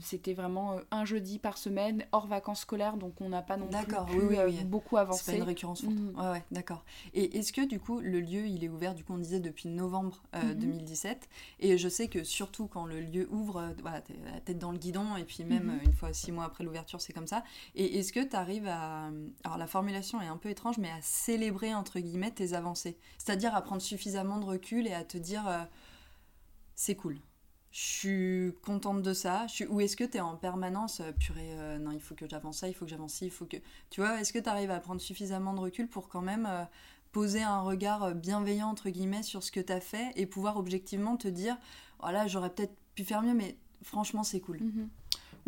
c'était vraiment un jeudi par semaine hors vacances scolaires, donc on n'a pas non plus beaucoup avancé. C'est pas une récurrence forte. Mm. Ouais, ouais, d'accord. Et est-ce que du coup le lieu il est ouvert du coup on disait depuis novembre 2017 mm-hmm. et je sais que surtout quand le lieu ouvre, voilà, t'es la tête dans le guidon et puis même mm-hmm. une fois six mois après l'ouverture c'est comme ça. Et est-ce que tu arrives à. Alors la formulation est un peu étrange, mais à célébrer entre guillemets tes avancées. C'est-à-dire à prendre suffisamment de recul et à te dire euh, c'est cool. Je suis contente de ça. Je. Ou est-ce que tu es en permanence, euh, purée, euh, non, il faut que j'avance ça, il faut que j'avance ci, il faut que. Tu vois, est-ce que tu arrives à prendre suffisamment de recul pour quand même poser un regard bienveillant, entre guillemets, sur ce que tu as fait et pouvoir objectivement te dire voilà, j'aurais peut-être pu faire mieux, mais franchement, c'est cool. Mm-hmm.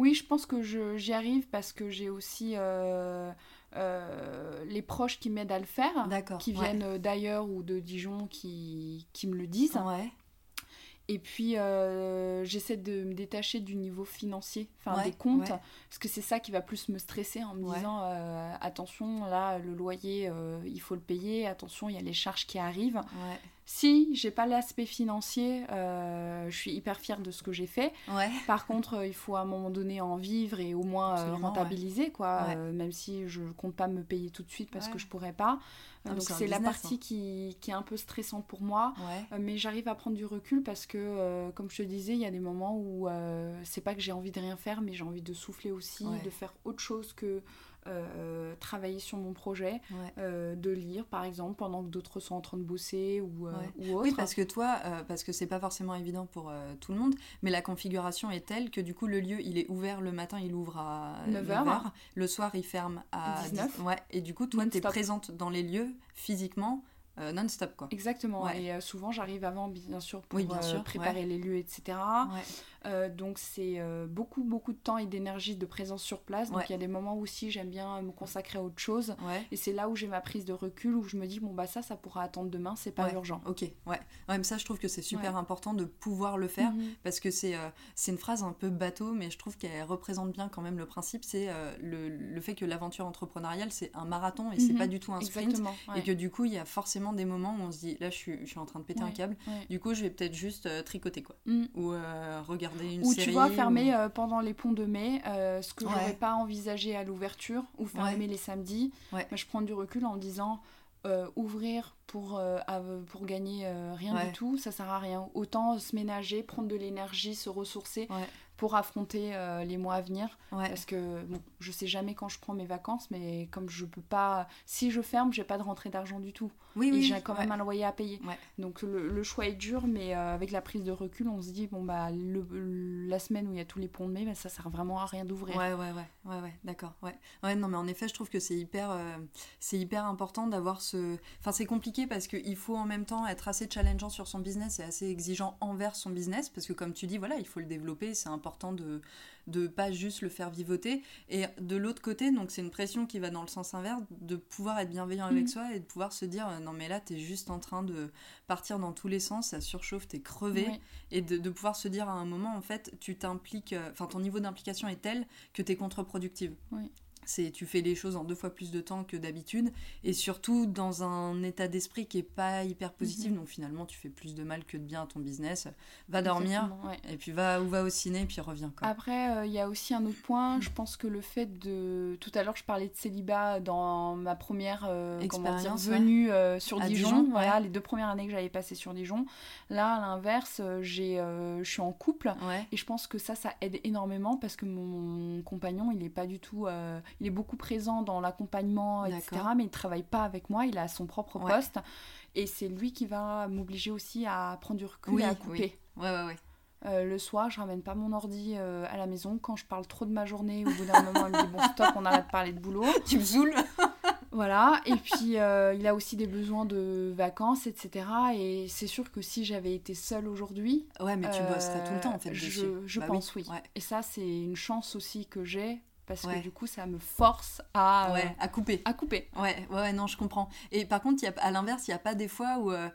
Oui, je pense que j'y arrive parce que j'ai aussi euh, euh, les proches qui m'aident à le faire, qui viennent d'ailleurs ou de Dijon qui, qui me le disent. Ouais. Et puis, euh, j'essaie de me détacher du niveau financier, enfin des comptes, parce que c'est ça qui va plus me stresser en me disant attention, là, le loyer, il faut le payer, attention, il y a les charges qui arrivent. Si j'ai pas l'aspect financier, euh, je suis hyper fière de ce que j'ai fait. Par contre, euh, il faut à un moment donné en vivre et au moins euh, rentabiliser, quoi. même si je compte pas me payer tout de suite parce que je pourrais pas. Donc c'est la partie hein. qui, qui, est un peu stressante pour moi. mais j'arrive à prendre du recul parce que, comme je te disais, il y a des moments où c'est pas que j'ai envie de rien faire, mais j'ai envie de souffler aussi, de faire autre chose que euh, travailler sur mon projet, euh, de lire par exemple pendant que d'autres sont en train de bosser ou, euh, autre. Oui, parce que toi, parce que c'est pas forcément évident pour tout le monde, mais la configuration est telle que du coup le lieu il est ouvert le matin, il ouvre à 9h, le soir il ferme à 19 ouais, et du coup toi tu es présente dans les lieux physiquement non-stop quoi. Exactement. Et souvent j'arrive avant bien sûr pour préparer les lieux etc. Euh, donc c'est euh, beaucoup beaucoup de temps et d'énergie de présence sur place. Donc il y a des moments où aussi j'aime bien me consacrer à autre chose. Et c'est là où j'ai ma prise de recul où je me dis bon bah ça ça pourra attendre demain, c'est pas urgent. Ok, ouais. ouais ça je trouve que c'est super important de pouvoir le faire mhm. parce que c'est euh, c'est une phrase un peu bateau mais je trouve qu'elle représente bien quand même le principe. C'est le, le, fait que l'aventure entrepreneuriale c'est un marathon et c'est mhm. pas du tout un sprint. Et que du coup il y a forcément des moments où on se dit là je suis, je suis en train de péter un câble. Du coup je vais peut-être juste tricoter quoi. Mm. Ou regarder ou tu vois, fermer euh, pendant les ponts de mai, euh, ce que je j'aurais pas envisagé à l'ouverture, ou fermer les samedis. je prends du recul en disant euh, ouvrir pour, pour gagner rien du tout, ça sert à rien. Autant se ménager, prendre de l'énergie, se ressourcer pour affronter les mois à venir. Parce que bon, je sais jamais quand je prends mes vacances, mais comme je peux pas. Si je ferme, j'ai pas de rentrée d'argent du tout. Oui, et j'ai quand même un loyer à payer. Donc le, choix est dur, mais euh, avec la prise de recul, on se dit, bon, bah, le, la semaine où il y a tous les ponts de mai, bah, ça sert vraiment à rien d'ouvrir. Ouais, ouais, ouais, ouais, ouais d'accord. Ouais. ouais, non, mais en effet, je trouve que c'est hyper, euh, c'est hyper important d'avoir ce. Enfin, c'est compliqué parce qu'il faut en même temps être assez challengeant sur son business et assez exigeant envers son business, parce que comme tu dis, voilà, il faut le développer, c'est important de de pas juste le faire vivoter. Et de l'autre côté, donc c'est une pression qui va dans le sens inverse, de pouvoir être bienveillant avec mm. soi et de pouvoir se dire euh, non mais là t'es juste en train de partir dans tous les sens, ça surchauffe, t'es crevé. Et de, pouvoir se dire à un moment en fait tu t'impliques, euh, enfin ton niveau d'implication est tel que t'es contre-productive. Oui c'est tu fais les choses en deux fois plus de temps que d'habitude et surtout dans un état d'esprit qui est pas hyper positif mhm. donc finalement tu fais plus de mal que de bien à ton business. Va dormir et puis va ou va au ciné et puis reviens après euh, il y a aussi un autre point je pense que le fait de tout à l'heure je parlais de célibat dans ma première euh, expérience venue euh, sur Dijon, voilà les deux premières années que j'avais passées sur Dijon. Là à l'inverse j'ai je suis en couple et je pense que ça ça aide énormément parce que mon compagnon il est pas du tout il est beaucoup présent dans l'accompagnement, etc. Mais il ne travaille pas avec moi, il a son propre poste. Et c'est lui qui va m'obliger aussi à prendre du recul et à couper. Oui. Ouais, ouais, ouais. Euh, le soir, je ramène pas mon ordi euh, à la maison. Quand je parle trop de ma journée, au bout d'un moment, il me dit Bon, stop, on arrête de parler de boulot. (laughs) tu me saoules (laughs) Voilà, et puis euh, il a aussi des besoins de vacances, etc. Et c'est sûr que si j'avais été seule aujourd'hui. Ouais, mais tu bosserais tout le temps en fait. Je, je bah pense, oui. Et ça, c'est une chance aussi que j'ai parce que du coup ça me force à, ouais, à couper. À couper. Ouais, ouais, non, je comprends. Et par contre, y a, à l'inverse, il n'y a pas des fois où euh,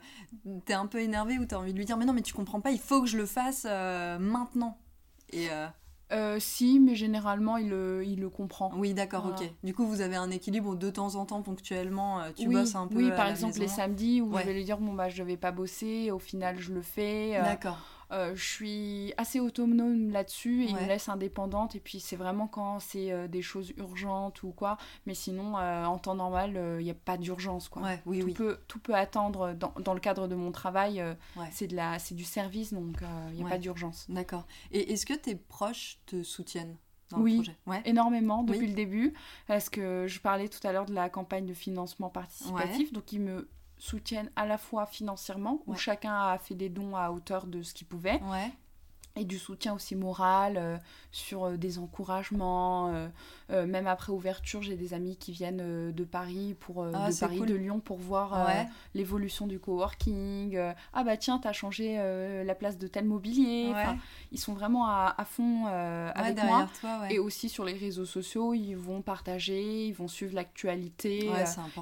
tu es un peu énervé, où tu as envie de lui dire Mais non, mais tu comprends pas, il faut que je le fasse euh, maintenant. Et. Euh, si, mais généralement il le, il le comprend. Oui, d'accord, ok. Du coup, vous avez un équilibre de temps en temps, ponctuellement, tu bosses un peu. Oui, par exemple les samedis où je vais lui dire bon bah je vais pas bosser, au final je le fais. D'accord. Euh, je suis assez autonome là-dessus et il me laisse indépendante. Et puis c'est vraiment quand c'est euh, des choses urgentes ou quoi. Mais sinon, euh, en temps normal, il n'y a pas d'urgence. quoi. oui, tout, Peut, tout peut attendre dans, dans, le cadre de mon travail. C'est du service, donc il n'y a pas d'urgence. D'accord. Et est-ce que tes proches te soutiennent dans oui, le projet? Ouais. énormément depuis le début. Parce que je parlais tout à l'heure de la campagne de financement participatif. Donc ils me soutiennent à la fois financièrement, où chacun a fait des dons à hauteur de ce qu'il pouvait, et du soutien aussi moral, euh, sur euh, des encouragements. Euh, même après ouverture, j'ai des amis qui viennent de Paris, pour, ah, de Paris, de Lyon, pour voir l'évolution du coworking. ah bah tiens, t'as changé la place de tel mobilier. ils sont vraiment à, à fond avec moi. et aussi sur les réseaux sociaux, ils vont partager, ils vont suivre l'actualité.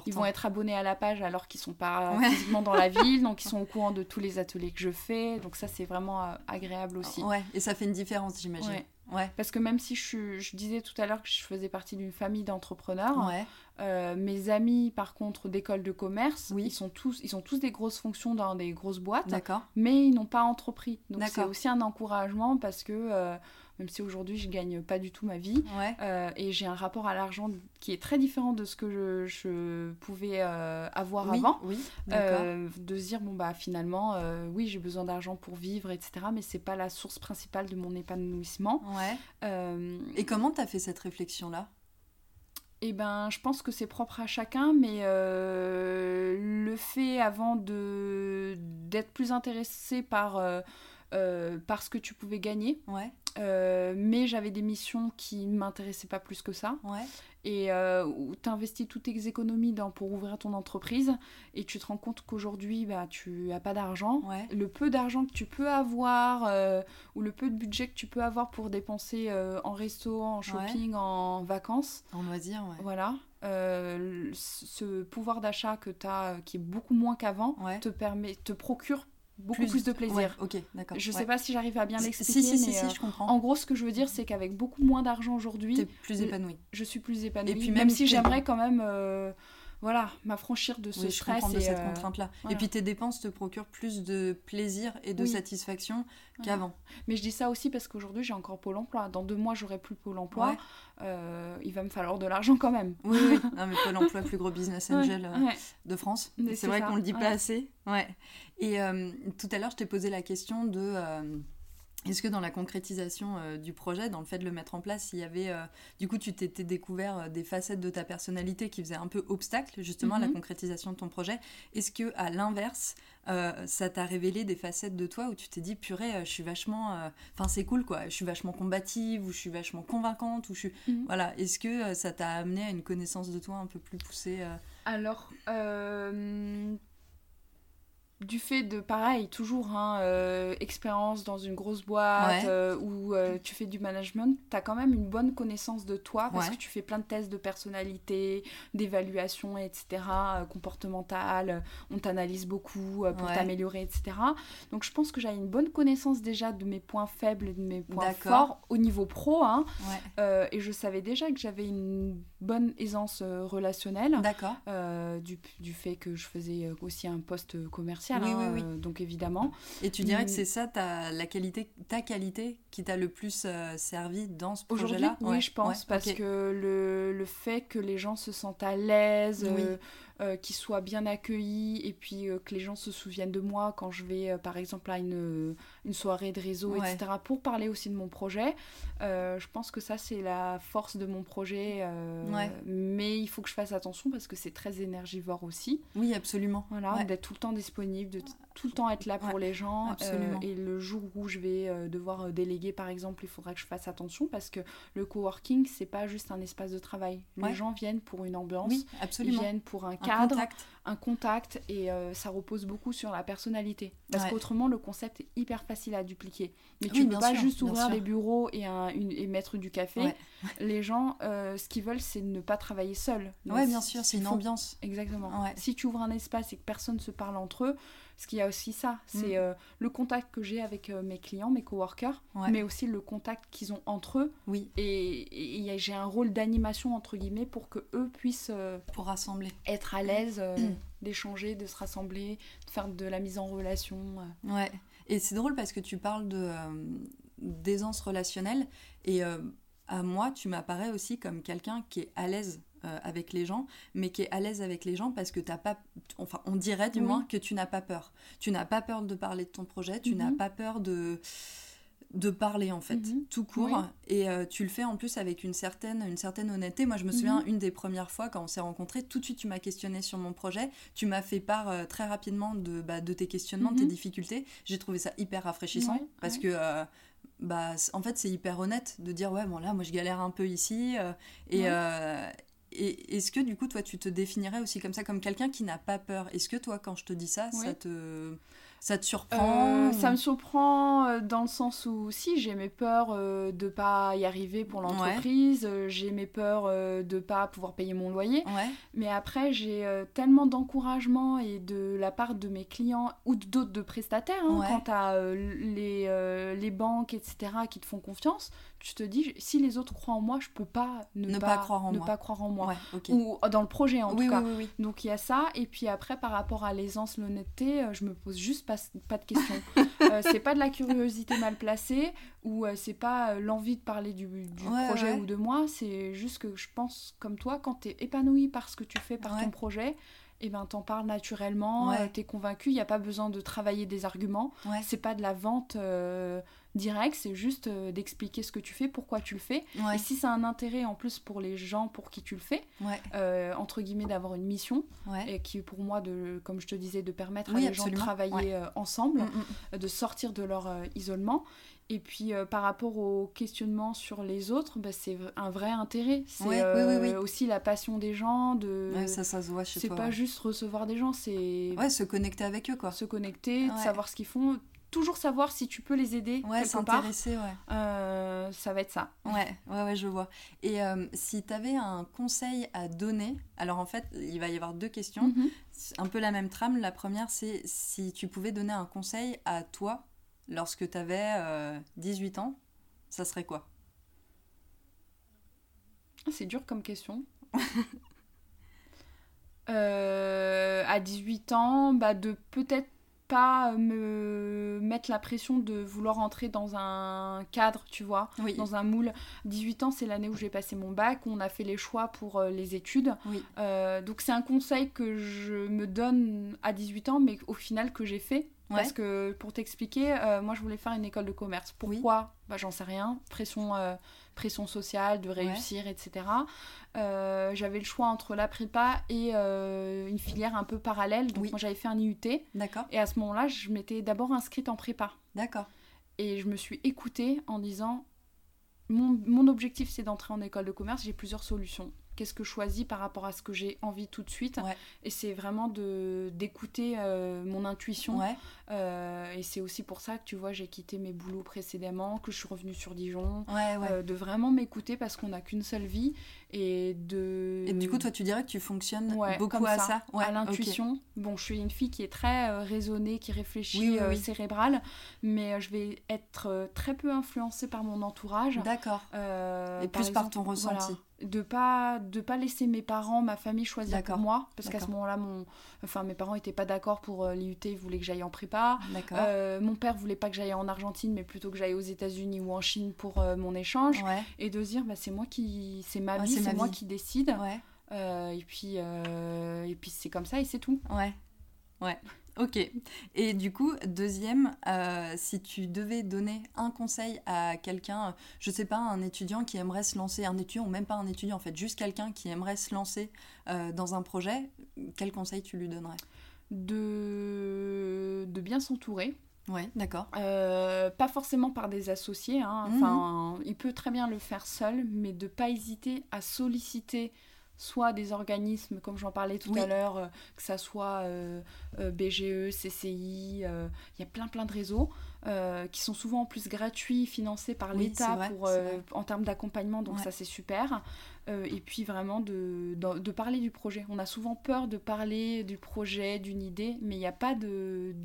ils vont être abonnés à la page alors qu'ils sont pas physiquement dans la (laughs) ville, donc ils sont au courant de tous les ateliers que je fais. Donc ça, c'est vraiment agréable aussi. Ouais, et ça fait une différence, j'imagine. Ouais. Parce que même si je, je disais tout à l'heure que je faisais partie d'une famille d'entrepreneurs, euh, mes amis, par contre, d'école de commerce, oui. ils, sont tous, ils ont tous des grosses fonctions dans des grosses boîtes, mais ils n'ont pas entrepris. Donc c'est aussi un encouragement parce que euh, même si aujourd'hui je gagne pas du tout ma vie. Euh, et j'ai un rapport à l'argent qui est très différent de ce que je, pouvais euh, avoir avant. oui, euh, de se dire bon bah finalement oui j'ai besoin d'argent pour vivre etc mais c'est pas la source principale de mon épanouissement. Et comment tu as fait cette réflexion là eh ben, je pense que c'est propre à chacun, mais le fait avant de d'être plus intéressé par, par ce que tu pouvais gagner, ouais. Euh, mais j'avais des missions qui ne m'intéressaient pas plus que ça. et euh, où tu investis toutes tes économies dans, pour ouvrir ton entreprise et tu te rends compte qu'aujourd'hui bah, tu n'as pas d'argent. Le peu d'argent que tu peux avoir euh, ou le peu de budget que tu peux avoir pour dépenser en resto, en shopping, en vacances. En loisirs. Voilà. ce pouvoir d'achat que tu as, qui est beaucoup moins qu'avant, te, permet, te procure beaucoup plus, de plaisir. ok, d'accord. Je sais pas si j'arrive à bien l'expliquer, si, si, mais je comprends. en gros, ce que je veux dire, c'est qu'avec beaucoup moins d'argent aujourd'hui, plus épanoui. Je suis plus épanouie. Et puis même, si j'aimerais quand même, euh, voilà, m'affranchir de ce stress de cette euh, contrainte-là. Et puis tes dépenses te procurent plus de plaisir et de satisfaction qu'avant. Mais je dis ça aussi parce qu'aujourd'hui j'ai encore Pôle Emploi. Dans deux mois j'aurai plus Pôle Emploi. Euh, il va me falloir de l'argent quand même. Oui, oui. (laughs) Non, mais Pôle Emploi, plus gros business angel de France. C'est vrai qu'on le dit pas assez. Ouais. Et tout à l'heure je t'ai posé la question de est-ce que dans la concrétisation euh, du projet, dans le fait de le mettre en place, il y avait, euh, du coup, tu t'étais découvert euh, des facettes de ta personnalité qui faisaient un peu obstacle justement à la mhm. concrétisation de ton projet? Est-ce que à l'inverse, ça t'a révélé des facettes de toi où tu t'es dit, purée, je suis vachement, enfin c'est cool quoi, je suis vachement combative ou je suis vachement convaincante ou je suis, mhm. voilà. Est-ce que ça t'a amené à une connaissance de toi un peu plus poussée Alors du fait de pareil toujours hein, euh, expérience dans une grosse boîte euh, où euh, tu fais du management tu as quand même une bonne connaissance de toi parce que tu fais plein de tests de personnalité d'évaluation etc comportementale on t'analyse beaucoup pour t'améliorer etc donc je pense que j'ai une bonne connaissance déjà de mes points faibles et de mes points forts au niveau pro hein, et je savais déjà que j'avais une bonne aisance relationnelle du, fait que je faisais aussi un poste commercial oui, oui, oui. Euh, donc évidemment. Et tu dirais que c'est ça ta, la qualité, ta qualité qui t'a le plus euh, servi dans ce projet-là? Oui, je pense, parce que le, le, fait que les gens se sentent à l'aise, euh, euh, qui soit bien accueilli et puis euh, que les gens se souviennent de moi quand je vais euh, par exemple à une, une, soirée de réseau, etc. pour parler aussi de mon projet. je pense que ça c'est la force de mon projet. Mais il faut que je fasse attention parce que c'est très énergivore aussi. Oui, absolument. Voilà, d'être tout le temps disponible, de tout le temps être là pour les gens. et le jour où je vais devoir déléguer par exemple, il faudra que je fasse attention parce que le coworking c'est pas juste un espace de travail. Les gens viennent pour une ambiance, oui, absolument. ils viennent pour un cadre, un contact, un contact et euh, ça repose beaucoup sur la personnalité. Parce qu'autrement, le concept est hyper facile à dupliquer. Mais tu ne peux pas juste ouvrir des bureaux et, un, et mettre du café. Les gens, euh, ce qu'ils veulent, c'est ne pas travailler seul. Oui, bien sûr, c'est une ambiance. Exactement. Si tu ouvres un espace et que personne ne se parle entre eux, parce qu'il y a aussi ça, c'est mm. euh, le contact que j'ai avec euh, mes clients, mes coworkers, mais aussi le contact qu'ils ont entre eux. Oui. Et, j'ai un rôle d'animation entre guillemets pour que eux puissent euh, pour rassembler, être à l'aise, (clears throat) d'échanger, de se rassembler, de faire de la mise en relation. Ouais. Et c'est drôle parce que tu parles de d'aisance relationnelle et à moi, tu m'apparais aussi comme quelqu'un qui est à l'aise euh, avec les gens, mais qui est à l'aise avec les gens parce que t'as pas, enfin, on dirait du moins que tu n'as pas peur. Tu n'as pas peur de parler de ton projet, tu n'as mhm. pas peur de de parler en fait, mhm. tout court. Et euh, tu le fais en plus avec une certaine, une certaine honnêteté. Moi, je me souviens, mhm. une des premières fois quand on s'est rencontrés, tout de suite, tu m'as questionné sur mon projet. Tu m'as fait part euh, très rapidement de, bah, de tes questionnements, de tes difficultés. J'ai trouvé ça hyper rafraîchissant parce que bah, en fait, c'est hyper honnête de dire ouais, bon là, moi, je galère un peu ici. et, et est-ce que du coup, toi, tu te définirais aussi comme ça, comme quelqu'un qui n'a pas peur? Est-ce que toi, quand je te dis ça, ça te ça te surprend euh, Ça me surprend euh, dans le sens où si j'ai mes peurs euh, de pas y arriver pour l'entreprise, j'ai mes peurs de pas pouvoir payer mon loyer. Mais après j'ai tellement d'encouragement et de la part de mes clients ou d'autres de prestataires hein, quant à les, les banques etc qui te font confiance tu te dis si les autres croient en moi je peux pas ne, pas, croire en ne moi. pas croire en moi. Ou dans le projet en tout cas. donc il y a ça. Et puis après par rapport à l'aisance l'honnêteté je me pose juste pas, pas de questions. (laughs) Euh, c'est pas de la curiosité mal placée ou euh, c'est pas euh, l'envie de parler du, du projet ou de moi. C'est juste que je pense comme toi quand tu es épanoui par ce que tu fais par ton projet et eh ben t'en parles naturellement, tu t'es convaincu, il n'y a pas besoin de travailler des arguments, c'est pas de la vente direct, c'est juste euh, d'expliquer ce que tu fais, pourquoi tu le fais. Et si c'est un intérêt en plus pour les gens pour qui tu le fais, euh, entre guillemets, d'avoir une mission, et qui pour moi, de, comme je te disais, de permettre à les gens de travailler euh, ensemble, mm, mm. de sortir de leur isolement, Et puis par rapport au questionnement sur les autres, bah, c'est un vrai intérêt. C'est oui, aussi la passion des gens. De... ça, ça se voit chez toi. C'est pas juste recevoir des gens, c'est. Ouais, se connecter avec eux, quoi. Se connecter, savoir ce qu'ils font toujours savoir si tu peux les aider ouais, s'intéresser ouais. Euh, ça va être ça. Ouais ouais ouais je vois. Et euh, si tu avais un conseil à donner alors en fait il va y avoir deux questions. Mhm. un peu la même trame. La première c'est si tu pouvais donner un conseil à toi lorsque tu avais 18 ans ça serait quoi? Ah, c'est dur comme question. (laughs) Euh, à 18 ans bah de peut-être pas me mettre la pression de vouloir entrer dans un cadre, tu vois, dans un moule. 18 ans, c'est l'année où j'ai passé mon bac, on a fait les choix pour euh, les études. Euh, donc c'est un conseil que je me donne à 18 ans, mais au final que j'ai fait. Parce que pour t'expliquer, euh, moi je voulais faire une école de commerce. Pourquoi? Bah, J'en sais rien. Pression pression sociale, de réussir, etc. Euh, j'avais le choix entre la prépa et euh, une filière un peu parallèle. Donc moi j'avais fait un IUT. D'accord. Et à ce moment-là, je m'étais d'abord inscrite en prépa. D'accord. Et je me suis écoutée en disant mon, mon objectif c'est d'entrer en école de commerce, j'ai plusieurs solutions qu'est-ce que je choisis par rapport à ce que j'ai envie tout de suite. Et c'est vraiment de d'écouter euh, mon intuition. Euh, et c'est aussi pour ça que tu vois, j'ai quitté mes boulots précédemment, que je suis revenue sur Dijon, euh, de vraiment m'écouter parce qu'on n'a qu'une seule vie et de. Et du coup, toi, tu dirais que tu fonctionnes beaucoup à ça, à l'intuition. Bon, je suis une fille qui est très raisonnée, qui réfléchit, cérébrale, mais je vais être très peu influencée par mon entourage. D'accord. et plus par ton ressenti de pas de pas laisser mes parents ma famille choisir pour moi. Parce qu'à ce moment-là mon enfin mes parents étaient pas d'accord pour euh, l'IUT ils voulaient que j'aille en prépa. Euh, mon père voulait pas que j'aille en Argentine mais plutôt que j'aille aux États-Unis ou en Chine pour euh, mon échange. Et de se dire bah c'est moi qui c'est ma vie c'est moi qui décide. Et puis et puis c'est comme ça et c'est tout. Ouais. Ouais Ok. Et du coup, deuxième, euh, si tu devais donner un conseil à quelqu'un, je sais pas, un étudiant qui aimerait se lancer, un étudiant ou même pas un étudiant en fait, juste quelqu'un qui aimerait se lancer euh, dans un projet, quel conseil tu lui donnerais? De... de bien s'entourer. Ouais, d'accord. Euh, pas forcément par des associés, hein. mhm. enfin, il peut très bien le faire seul, mais de pas hésiter à solliciter soit des organismes, comme j'en parlais tout à l'heure, euh, que ça soit euh, euh, BGE, CCI, il y a plein plein de réseaux qui sont souvent en plus gratuits, financés par l'État pour en termes d'accompagnement, donc ça c'est super. et puis vraiment de, de, parler du projet. On a souvent peur de parler du projet, d'une idée, mais il n'y a pas de,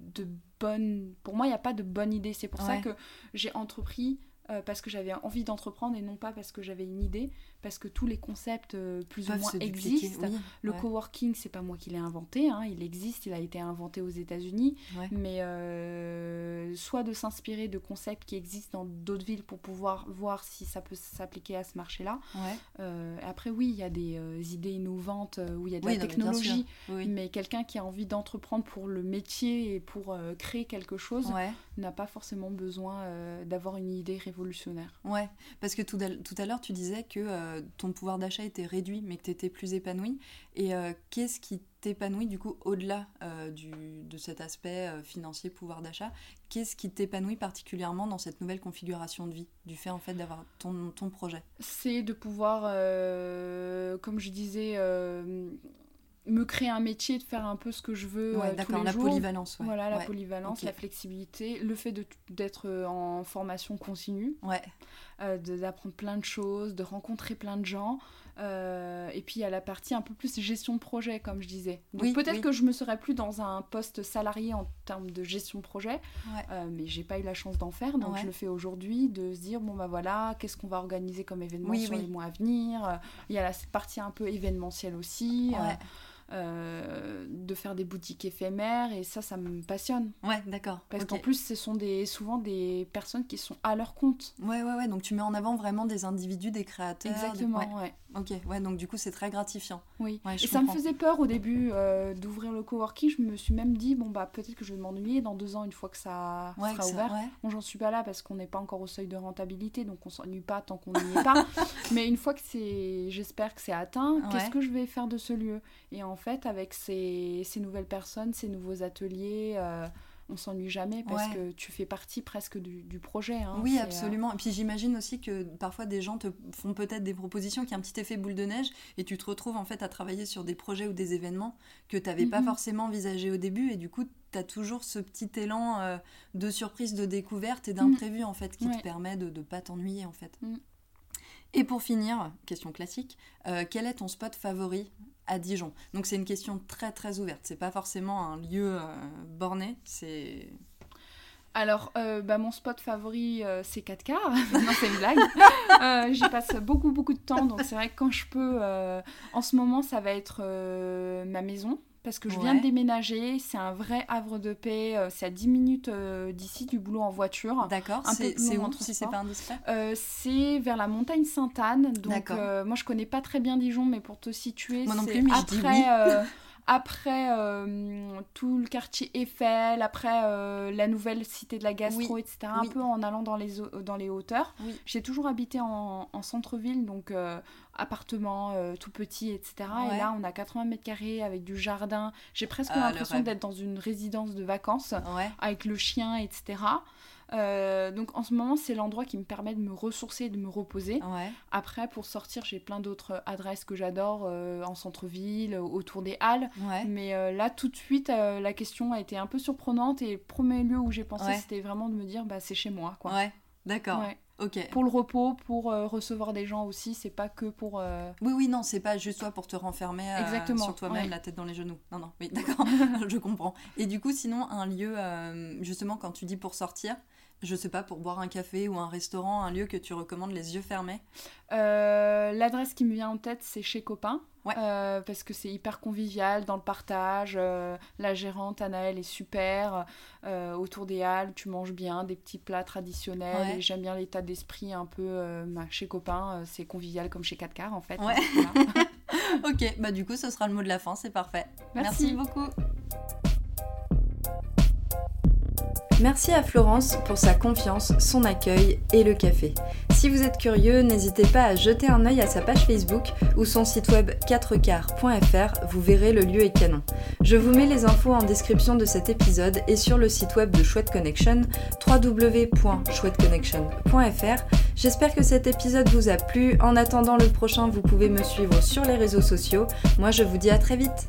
de bonne... Pour moi, il n'y a pas de bonne idée. C'est pour ça que j'ai entrepris parce que j'avais envie d'entreprendre et non pas parce que j'avais une idée parce que tous les concepts euh, plus ou moins existent. le coworking, c'est pas moi qui l'ai inventé, hein, il existe, il a été inventé aux États-Unis, mais euh, soit de s'inspirer de concepts qui existent dans d'autres villes pour pouvoir voir si ça peut s'appliquer à ce marché-là. Euh, après, oui, il y a des idées innovantes où il y a de la technologie, mais quelqu'un qui a envie d'entreprendre pour le métier et pour créer quelque chose n'a pas forcément besoin d'avoir une idée révolutionnaire. Ouais, parce que tout à l'heure, tu disais que euh, ton pouvoir d'achat était réduit, mais que tu étais plus épanoui. Et euh, qu'est-ce qui t'épanouit du coup au-delà euh, de cet aspect financier, pouvoir d'achat? Qu'est-ce qui t'épanouit particulièrement dans cette nouvelle configuration de vie, du fait en fait d'avoir ton, ton projet? C'est de pouvoir, comme je disais me créer un métier, de faire un peu ce que je veux ouais, les la polyvalence. Voilà, la polyvalence, la flexibilité, le fait d'être en formation continue. Ouais. Euh, d'apprendre plein de choses, de rencontrer plein de gens. Euh, et puis il y a la partie un peu plus gestion de projet, comme je disais. Donc peut-être que je me serais plus dans un poste salarié en termes de gestion de projet, euh, mais j'ai pas eu la chance d'en faire, donc je le fais aujourd'hui, de se dire bon bah voilà, qu'est-ce qu'on va organiser comme événement sur les mois à venir? Il y a la partie un peu événementielle aussi. Euh, de faire des boutiques éphémères et ça, ça me passionne. Ouais, d'accord. Parce qu'en plus, ce sont des, souvent des personnes qui sont à leur compte. Ouais, ouais, ouais. Donc tu mets en avant vraiment des individus, des créateurs. Exactement, ouais. Ok, ouais, donc du coup, c'est très gratifiant. Oui. et ça me faisait peur au début euh, d'ouvrir le coworking. Je me suis même dit, bon, bah peut-être que je vais m'ennuyer dans deux ans une fois que ça sera ouvert. Bon, j'en suis pas là parce qu'on n'est pas encore au seuil de rentabilité, donc on s'ennuie pas tant qu'on n'y est pas. (laughs) Mais une fois que c'est, j'espère que c'est atteint, qu'est-ce que je vais faire de ce lieu? Et en fait, avec ces, ces, nouvelles personnes, ces nouveaux ateliers, euh, on s'ennuie jamais parce que tu fais partie presque du, projet. Hein. oui, absolument. Et puis j'imagine aussi que parfois des gens te font peut-être des propositions qui ont un petit effet boule de neige et tu te retrouves en fait à travailler sur des projets ou des événements que tu n'avais pas mhm. forcément envisagé au début et du coup tu as toujours ce petit élan euh, de surprise, de découverte et d'imprévu en fait qui te permet de ne pas t'ennuyer en fait. Mm. Et pour finir, question classique, euh, quel est ton spot favori à Dijon Donc c'est une question très très ouverte, c'est pas forcément un lieu euh, borné, c'est... Alors, bah, mon spot favori, c'est 4 quarts. (laughs) non, c'est une blague. J'y passe beaucoup, beaucoup de temps. Donc, c'est vrai que quand je peux, en ce moment, ça va être ma maison parce que je viens de déménager. C'est un vrai havre de paix. Euh, c'est à 10 minutes euh, d'ici, du boulot en voiture. D'accord. C'est où si c'est pas indiscret euh, C'est vers la montagne Sainte-Anne. Donc, moi, je connais pas très bien Dijon, mais pour te situer, moi non plus, mais après, je dis oui. (laughs) après tout le quartier Eiffel, après la nouvelle cité de la gastro, etc. Un peu en allant dans les, dans les hauteurs. J'ai toujours habité en, en centre-ville, donc appartement euh, tout petit, etc. Et là, on a 80 mètres carrés avec du jardin. J'ai presque ah, l'impression d'être dans une résidence de vacances avec le chien, etc. Euh, donc en ce moment, c'est l'endroit qui me permet de me ressourcer, de me reposer. Après, pour sortir, j'ai plein d'autres adresses que j'adore euh, en centre-ville, autour des halles. Mais là, tout de suite, la question a été un peu surprenante et le premier lieu où j'ai pensé, c'était vraiment de me dire, bah, c'est chez moi. Quoi. Ouais, d'accord. Pour le repos, pour euh, recevoir des gens aussi, c'est pas que pour. Euh, oui, oui, non, c'est pas juste toi pour te renfermer euh, sur toi-même, la tête dans les genoux. Non, non, oui, d'accord, (laughs) je comprends. Et du coup, sinon, un lieu, justement, quand tu dis pour sortir, je sais pas, pour boire un café ou un restaurant, un lieu que tu recommandes les yeux fermés L'adresse qui me vient en tête, c'est chez Copain. Euh, parce que c'est hyper convivial dans le partage. Euh, la gérante, Anaëlle, est super. Euh, autour des halles, tu manges bien, des petits plats traditionnels. Et j'aime bien l'état d'esprit un peu bah, chez copains. c'est convivial comme chez 4 quarts en fait. (laughs) ok, bah du coup, ce sera le mot de la fin. C'est parfait. Merci beaucoup. Merci à Florence pour sa confiance, son accueil et le café. Si vous êtes curieux, n'hésitez pas à jeter un œil à sa page Facebook ou son site web 4car.fr, vous verrez le lieu est canon. Je vous mets les infos en description de cet épisode et sur le site web de Chouette Connection, www.chouetteconnection.fr. J'espère que cet épisode vous a plu. En attendant le prochain, vous pouvez me suivre sur les réseaux sociaux. Moi, je vous dis à très vite.